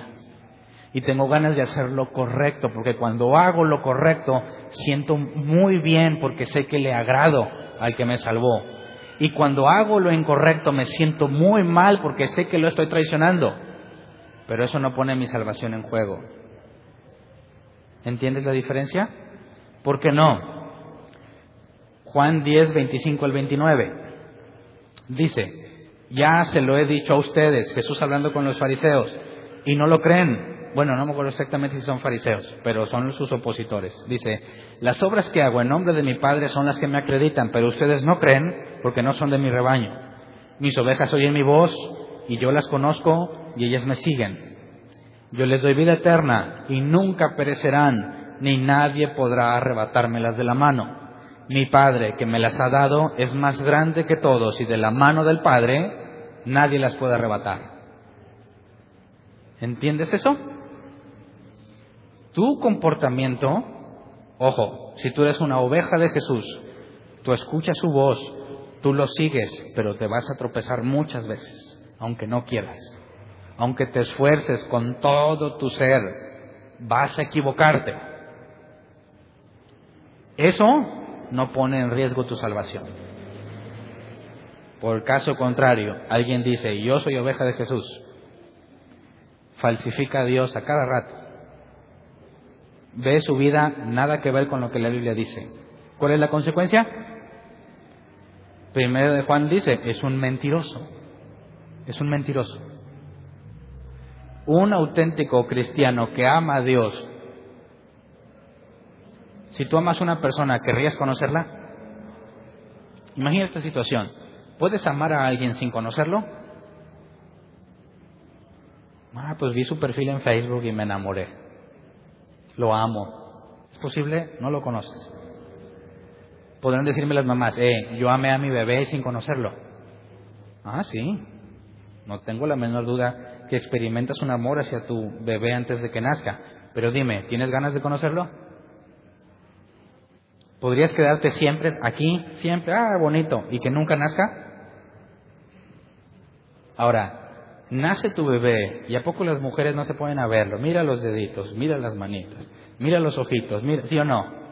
Y tengo ganas de hacer lo correcto porque cuando hago lo correcto siento muy bien porque sé que le agrado al que me salvó. Y cuando hago lo incorrecto me siento muy mal porque sé que lo estoy traicionando. Pero eso no pone mi salvación en juego. ¿Entiendes la diferencia? ¿Por qué no? Juan 10, 25 al 29. Dice, ya se lo he dicho a ustedes, Jesús hablando con los fariseos, y no lo creen. Bueno, no me acuerdo exactamente si son fariseos, pero son sus opositores. Dice, las obras que hago en nombre de mi Padre son las que me acreditan, pero ustedes no creen porque no son de mi rebaño. Mis ovejas oyen mi voz y yo las conozco y ellas me siguen. Yo les doy vida eterna y nunca perecerán, ni nadie podrá arrebatármelas de la mano. Mi Padre que me las ha dado es más grande que todos y de la mano del Padre nadie las puede arrebatar. ¿Entiendes eso? Tu comportamiento, ojo, si tú eres una oveja de Jesús, tú escuchas su voz, tú lo sigues, pero te vas a tropezar muchas veces, aunque no quieras. Aunque te esfuerces con todo tu ser, vas a equivocarte. Eso no pone en riesgo tu salvación. Por caso contrario, alguien dice, yo soy oveja de Jesús, falsifica a Dios a cada rato ve su vida nada que ver con lo que la Biblia dice. ¿Cuál es la consecuencia? Primero de Juan dice, es un mentiroso. Es un mentiroso. Un auténtico cristiano que ama a Dios. Si tú amas a una persona, ¿querrías conocerla? Imagina esta situación. ¿Puedes amar a alguien sin conocerlo? Ah, pues vi su perfil en Facebook y me enamoré lo amo. ¿Es posible? No lo conoces. Podrán decirme las mamás, eh, yo amé a mi bebé sin conocerlo. Ah, sí. No tengo la menor duda que experimentas un amor hacia tu bebé antes de que nazca. Pero dime, ¿tienes ganas de conocerlo? ¿Podrías quedarte siempre aquí, siempre, ah, bonito, y que nunca nazca? Ahora, nace tu bebé y a poco las mujeres no se pueden a verlo. Mira los deditos, mira las manitas, mira los ojitos, mira, ¿sí o no?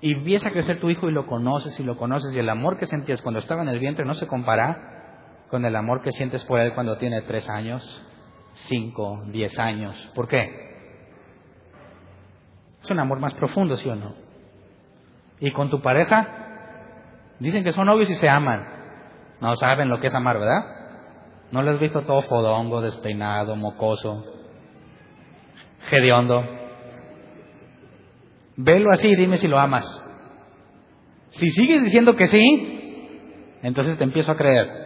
Y empieza a crecer tu hijo y lo conoces y lo conoces y el amor que sentías cuando estaba en el vientre no se compara con el amor que sientes por él cuando tiene tres años, cinco, diez años. ¿Por qué? Es un amor más profundo, ¿sí o no? Y con tu pareja, dicen que son novios y se aman. No saben lo que es amar, ¿verdad? ¿No lo has visto todo fodongo, despeinado, mocoso, hediondo? Velo así y dime si lo amas. Si sigues diciendo que sí, entonces te empiezo a creer.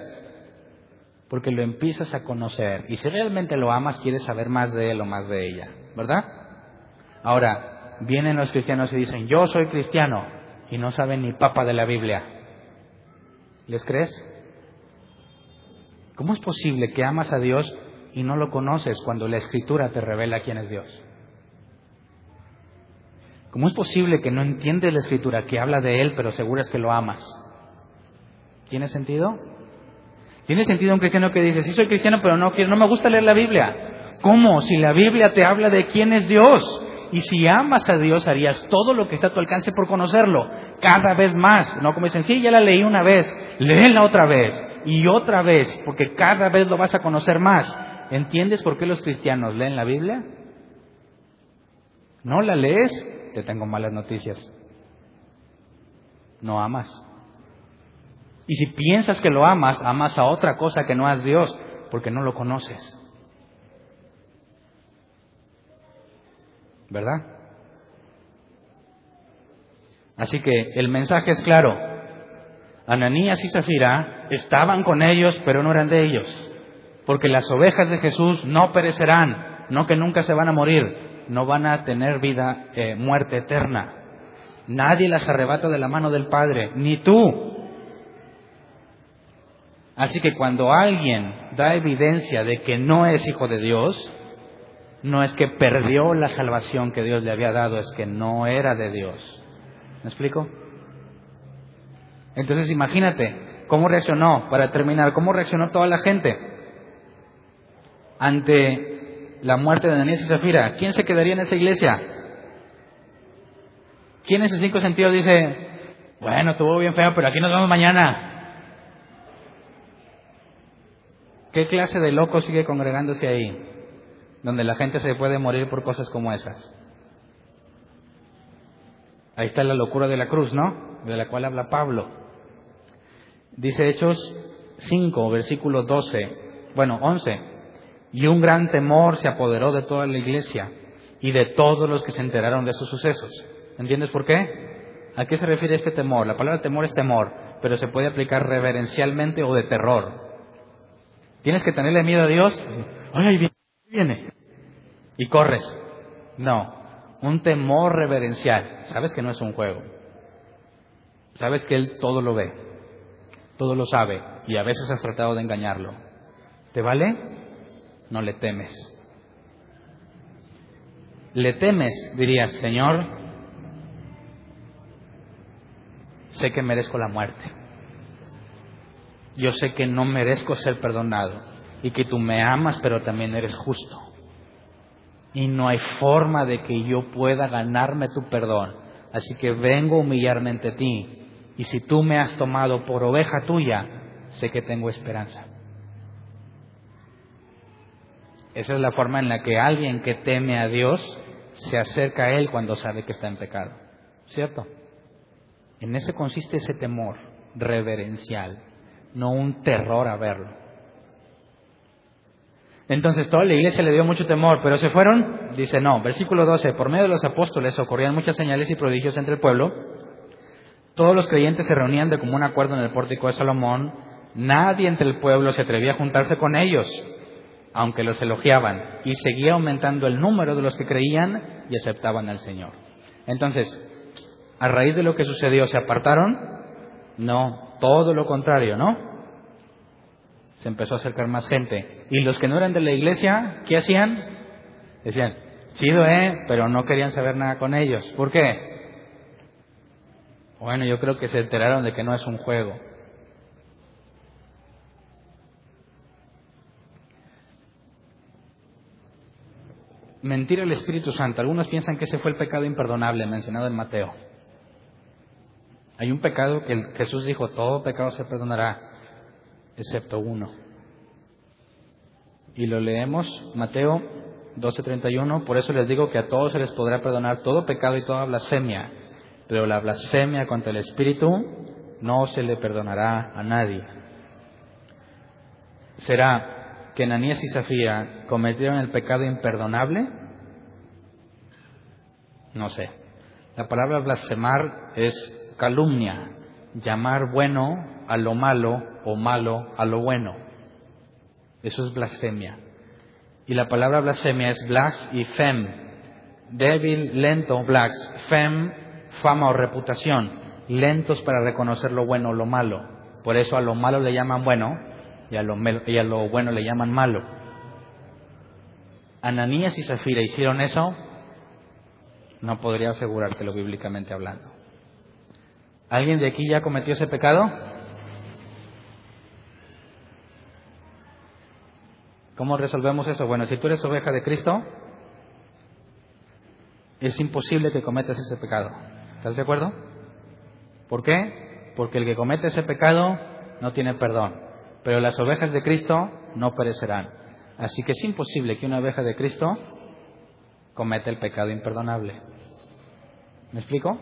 Porque lo empiezas a conocer. Y si realmente lo amas, quieres saber más de él o más de ella. ¿Verdad? Ahora, vienen los cristianos y dicen, yo soy cristiano. Y no saben ni papa de la Biblia. ¿Les crees? ¿Cómo es posible que amas a Dios y no lo conoces cuando la Escritura te revela quién es Dios? ¿Cómo es posible que no entiendes la Escritura que habla de Él, pero aseguras que lo amas? ¿Tiene sentido? ¿Tiene sentido un cristiano que dice, sí soy cristiano, pero no, no me gusta leer la Biblia? ¿Cómo? Si la Biblia te habla de quién es Dios. Y si amas a Dios, harías todo lo que está a tu alcance por conocerlo, cada vez más. No como dicen, sí, ya la leí una vez, léela otra vez y otra vez, porque cada vez lo vas a conocer más. ¿Entiendes por qué los cristianos leen la Biblia? ¿No la lees? Te tengo malas noticias. No amas. Y si piensas que lo amas, amas a otra cosa que no es Dios, porque no lo conoces. ¿Verdad? Así que el mensaje es claro. Ananías y Zafira estaban con ellos, pero no eran de ellos. Porque las ovejas de Jesús no perecerán, no que nunca se van a morir, no van a tener vida, eh, muerte eterna. Nadie las arrebata de la mano del Padre, ni tú. Así que cuando alguien da evidencia de que no es hijo de Dios, no es que perdió la salvación que Dios le había dado, es que no era de Dios. ¿Me explico? Entonces imagínate cómo reaccionó, para terminar, cómo reaccionó toda la gente ante la muerte de Ananías y Zafira. ¿Quién se quedaría en esa iglesia? ¿Quién en ese cinco sentidos dice, Bueno, estuvo bien feo, pero aquí nos vemos mañana. ¿Qué clase de loco sigue congregándose ahí? Donde la gente se puede morir por cosas como esas. Ahí está la locura de la cruz, ¿no? De la cual habla Pablo. Dice Hechos 5, versículo 12, bueno, 11. Y un gran temor se apoderó de toda la iglesia y de todos los que se enteraron de esos sucesos. ¿Entiendes por qué? ¿A qué se refiere este temor? La palabra temor es temor, pero se puede aplicar reverencialmente o de terror. Tienes que tenerle miedo a Dios. Ay, viene. Y corres. No, un temor reverencial. Sabes que no es un juego. Sabes que Él todo lo ve, todo lo sabe y a veces has tratado de engañarlo. ¿Te vale? No le temes. Le temes, dirías, Señor, sé que merezco la muerte. Yo sé que no merezco ser perdonado y que tú me amas, pero también eres justo y no hay forma de que yo pueda ganarme tu perdón. Así que vengo a humillarme ante ti y si tú me has tomado por oveja tuya, sé que tengo esperanza. Esa es la forma en la que alguien que teme a Dios se acerca a Él cuando sabe que está en pecado. ¿Cierto? En ese consiste ese temor reverencial, no un terror a verlo. Entonces toda la iglesia le dio mucho temor, pero se fueron. Dice no, versículo 12, por medio de los apóstoles ocurrían muchas señales y prodigios entre el pueblo. Todos los creyentes se reunían de común acuerdo en el pórtico de Salomón. Nadie entre el pueblo se atrevía a juntarse con ellos, aunque los elogiaban. Y seguía aumentando el número de los que creían y aceptaban al Señor. Entonces, a raíz de lo que sucedió, ¿se apartaron? No, todo lo contrario, ¿no? se empezó a acercar más gente. Y los que no eran de la iglesia, ¿qué hacían? Decían, chido, ¿eh? Pero no querían saber nada con ellos. ¿Por qué? Bueno, yo creo que se enteraron de que no es un juego. Mentir al Espíritu Santo. Algunos piensan que ese fue el pecado imperdonable mencionado en Mateo. Hay un pecado que Jesús dijo, todo pecado se perdonará excepto uno. Y lo leemos, Mateo 12:31, por eso les digo que a todos se les podrá perdonar todo pecado y toda blasfemia, pero la blasfemia contra el Espíritu no se le perdonará a nadie. ¿Será que Ananías y Safía cometieron el pecado imperdonable? No sé. La palabra blasfemar es calumnia, llamar bueno a lo malo o malo a lo bueno. Eso es blasfemia. Y la palabra blasfemia es blas y fem. Débil, lento, blas. Fem, fama o reputación. Lentos para reconocer lo bueno o lo malo. Por eso a lo malo le llaman bueno y a lo, y a lo bueno le llaman malo. Ananías y Zafira hicieron eso, no podría asegurártelo bíblicamente hablando. ¿Alguien de aquí ya cometió ese pecado? ¿Cómo resolvemos eso? Bueno, si tú eres oveja de Cristo, es imposible que cometas ese pecado. ¿Estás de acuerdo? ¿Por qué? Porque el que comete ese pecado no tiene perdón. Pero las ovejas de Cristo no perecerán. Así que es imposible que una oveja de Cristo cometa el pecado imperdonable. ¿Me explico?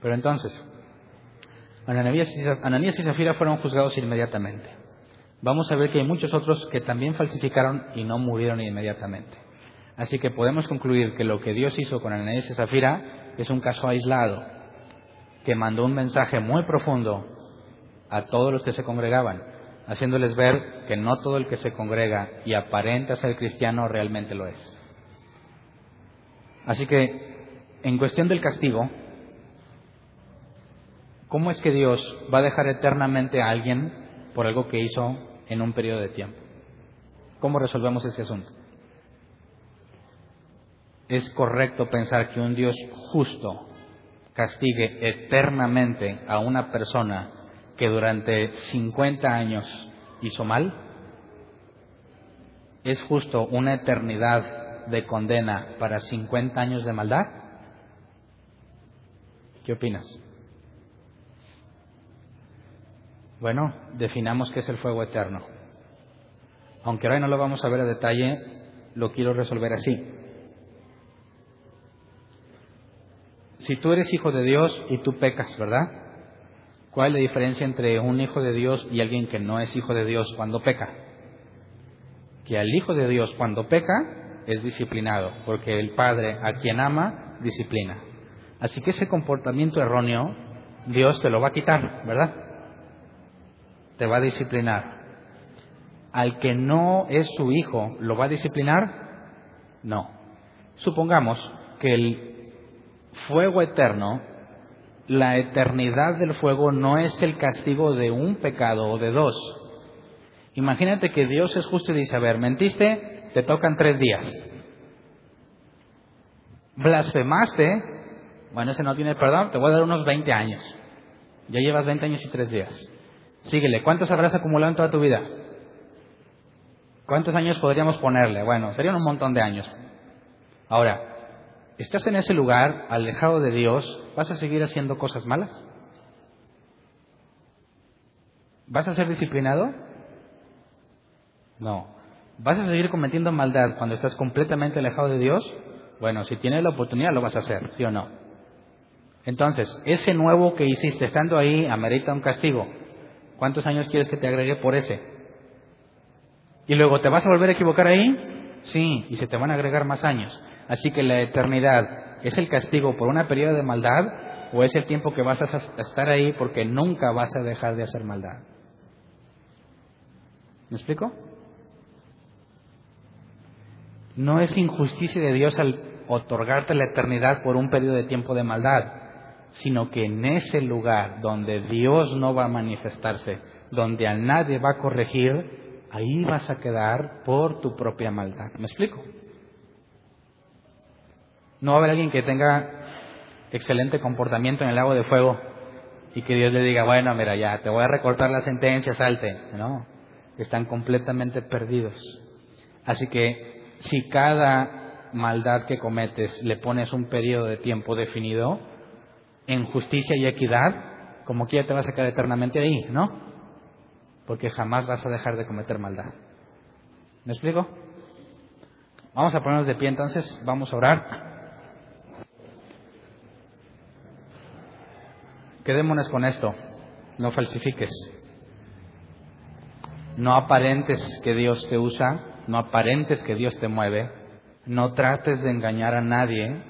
Pero entonces, Ananías y Zafira fueron juzgados inmediatamente vamos a ver que hay muchos otros que también falsificaron y no murieron inmediatamente. Así que podemos concluir que lo que Dios hizo con Ananías y Zafira es un caso aislado, que mandó un mensaje muy profundo a todos los que se congregaban, haciéndoles ver que no todo el que se congrega y aparenta ser cristiano realmente lo es. Así que, en cuestión del castigo, ¿cómo es que Dios va a dejar eternamente a alguien por algo que hizo en un periodo de tiempo. ¿Cómo resolvemos ese asunto? Es correcto pensar que un Dios justo castigue eternamente a una persona que durante 50 años hizo mal. ¿Es justo una eternidad de condena para 50 años de maldad? ¿Qué opinas? Bueno, definamos qué es el fuego eterno. Aunque ahora no lo vamos a ver a detalle, lo quiero resolver así. Si tú eres hijo de Dios y tú pecas, ¿verdad? ¿Cuál es la diferencia entre un hijo de Dios y alguien que no es hijo de Dios cuando peca? Que al hijo de Dios cuando peca es disciplinado, porque el Padre a quien ama disciplina. Así que ese comportamiento erróneo Dios te lo va a quitar, ¿verdad? Te va a disciplinar. Al que no es su hijo, ¿lo va a disciplinar? No. Supongamos que el fuego eterno, la eternidad del fuego no es el castigo de un pecado o de dos. Imagínate que Dios es justo y dice, a ver, mentiste, te tocan tres días. Blasfemaste, bueno, ese no tiene perdón, te voy a dar unos 20 años. Ya llevas 20 años y tres días. Síguele, ¿cuántos habrás acumulado en toda tu vida? ¿Cuántos años podríamos ponerle? Bueno, serían un montón de años. Ahora, ¿estás en ese lugar, alejado de Dios? ¿Vas a seguir haciendo cosas malas? ¿Vas a ser disciplinado? No. ¿Vas a seguir cometiendo maldad cuando estás completamente alejado de Dios? Bueno, si tienes la oportunidad lo vas a hacer, ¿sí o no? Entonces, ese nuevo que hiciste estando ahí amerita un castigo. ¿Cuántos años quieres que te agregue por ese? ¿Y luego te vas a volver a equivocar ahí? Sí, y se te van a agregar más años. Así que la eternidad es el castigo por una periodo de maldad o es el tiempo que vas a estar ahí porque nunca vas a dejar de hacer maldad. ¿Me explico? No es injusticia de Dios al otorgarte la eternidad por un periodo de tiempo de maldad, sino que en ese lugar donde Dios no va a manifestarse, donde a nadie va a corregir, ahí vas a quedar por tu propia maldad. ¿Me explico? No va a haber alguien que tenga excelente comportamiento en el lago de fuego y que Dios le diga, bueno, mira, ya, te voy a recortar la sentencia, salte. No, están completamente perdidos. Así que si cada maldad que cometes le pones un periodo de tiempo definido, en justicia y equidad, como quiera te vas a quedar eternamente ahí, ¿no? porque jamás vas a dejar de cometer maldad. ¿Me explico? Vamos a ponernos de pie entonces, vamos a orar. Quedémonos con esto, no falsifiques, no aparentes que Dios te usa, no aparentes que Dios te mueve, no trates de engañar a nadie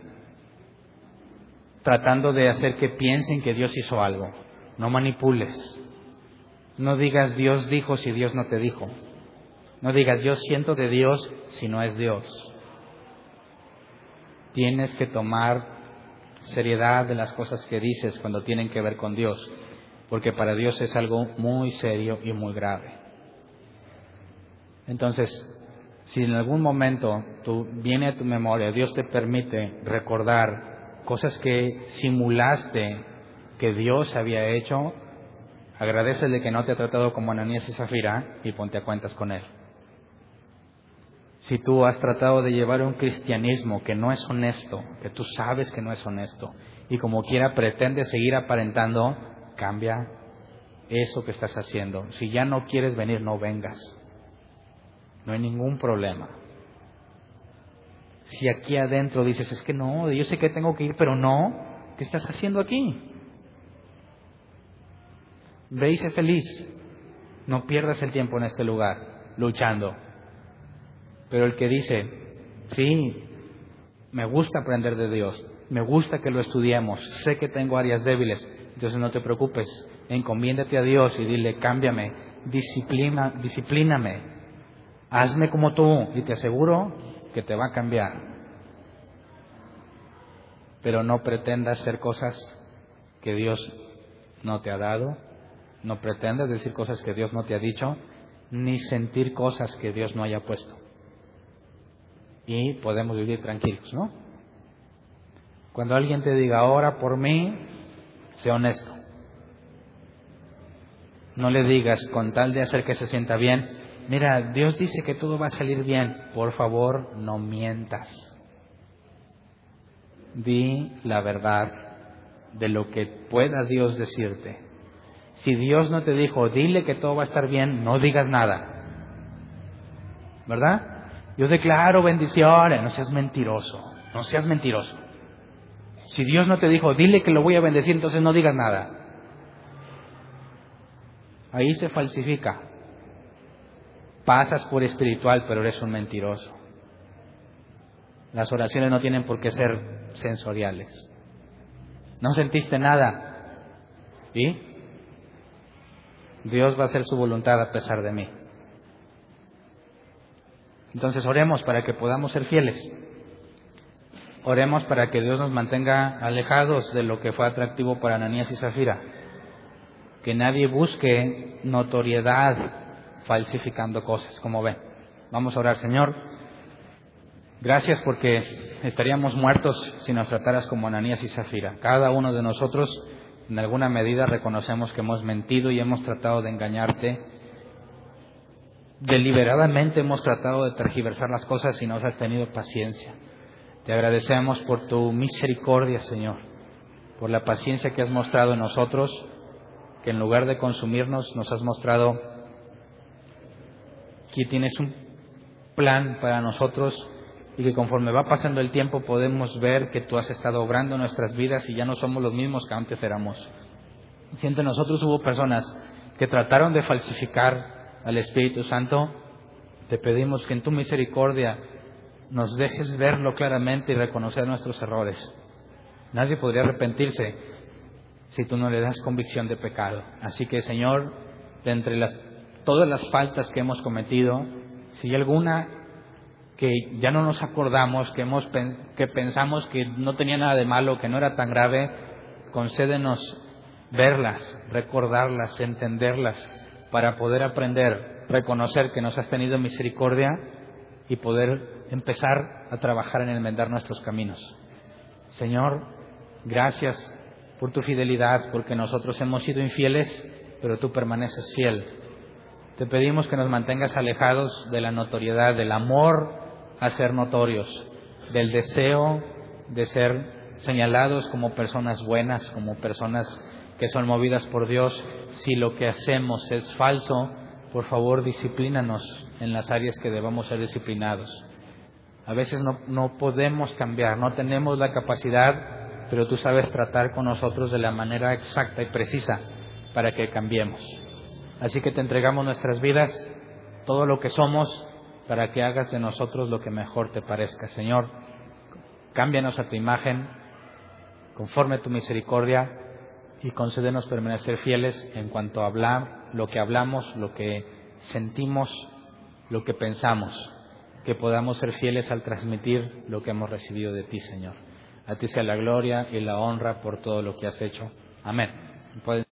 tratando de hacer que piensen que Dios hizo algo, no manipules, no digas Dios dijo si Dios no te dijo. No digas yo siento de Dios si no es Dios. Tienes que tomar seriedad de las cosas que dices cuando tienen que ver con Dios, porque para Dios es algo muy serio y muy grave. Entonces, si en algún momento tú, viene a tu memoria, Dios te permite recordar cosas que simulaste que Dios había hecho, Agradecele que no te ha tratado como Ananías y Zafira y ponte a cuentas con él. Si tú has tratado de llevar un cristianismo que no es honesto, que tú sabes que no es honesto, y como quiera pretendes seguir aparentando, cambia eso que estás haciendo. Si ya no quieres venir, no vengas. No hay ningún problema. Si aquí adentro dices, es que no, yo sé que tengo que ir, pero no, ¿qué estás haciendo aquí? Ve y sé feliz. No pierdas el tiempo en este lugar luchando. Pero el que dice, sí, me gusta aprender de Dios, me gusta que lo estudiemos, sé que tengo áreas débiles, entonces no te preocupes, encomiéndate a Dios y dile, cámbiame, disciplina, disciplíname, hazme como tú y te aseguro que te va a cambiar. Pero no pretendas hacer cosas que Dios no te ha dado no pretendes decir cosas que Dios no te ha dicho, ni sentir cosas que Dios no haya puesto. Y podemos vivir tranquilos, ¿no? Cuando alguien te diga, ora por mí, sé honesto. No le digas con tal de hacer que se sienta bien, mira, Dios dice que todo va a salir bien. Por favor, no mientas. Di la verdad de lo que pueda Dios decirte. Si Dios no te dijo, dile que todo va a estar bien, no digas nada. ¿Verdad? Yo declaro bendiciones, no seas mentiroso, no seas mentiroso. Si Dios no te dijo, dile que lo voy a bendecir, entonces no digas nada. Ahí se falsifica. Pasas por espiritual, pero eres un mentiroso. Las oraciones no tienen por qué ser sensoriales. No sentiste nada. ¿Y? Dios va a hacer su voluntad a pesar de mí. Entonces oremos para que podamos ser fieles. Oremos para que Dios nos mantenga alejados de lo que fue atractivo para Ananías y Zafira. Que nadie busque notoriedad falsificando cosas, como ven. Vamos a orar, Señor. Gracias porque estaríamos muertos si nos trataras como Ananías y Zafira. Cada uno de nosotros, en alguna medida, reconocemos que hemos mentido y hemos tratado de engañarte. Deliberadamente hemos tratado de tergiversar las cosas y nos has tenido paciencia. Te agradecemos por tu misericordia, Señor, por la paciencia que has mostrado en nosotros, que en lugar de consumirnos nos has mostrado que tienes un plan para nosotros y que conforme va pasando el tiempo podemos ver que tú has estado obrando nuestras vidas y ya no somos los mismos que antes éramos. Si entre nosotros hubo personas que trataron de falsificar al Espíritu Santo, te pedimos que en tu misericordia nos dejes verlo claramente y reconocer nuestros errores. Nadie podría arrepentirse si tú no le das convicción de pecado. Así que, Señor, de entre las, todas las faltas que hemos cometido, si hay alguna que ya no nos acordamos, que, hemos, que pensamos que no tenía nada de malo, que no era tan grave, concédenos verlas, recordarlas, entenderlas, para poder aprender, reconocer que nos has tenido misericordia y poder empezar a trabajar en enmendar nuestros caminos. Señor, gracias por tu fidelidad, porque nosotros hemos sido infieles, pero tú permaneces fiel. Te pedimos que nos mantengas alejados de la notoriedad, del amor a ser notorios, del deseo de ser señalados como personas buenas, como personas que son movidas por Dios. Si lo que hacemos es falso, por favor disciplínanos en las áreas que debamos ser disciplinados. A veces no, no podemos cambiar, no tenemos la capacidad, pero tú sabes tratar con nosotros de la manera exacta y precisa para que cambiemos. Así que te entregamos nuestras vidas, todo lo que somos, para que hagas de nosotros lo que mejor te parezca. Señor, cámbianos a tu imagen, conforme a tu misericordia, y concédenos permanecer fieles en cuanto a hablar, lo que hablamos, lo que sentimos, lo que pensamos, que podamos ser fieles al transmitir lo que hemos recibido de ti, Señor. A ti sea la gloria y la honra por todo lo que has hecho. Amén.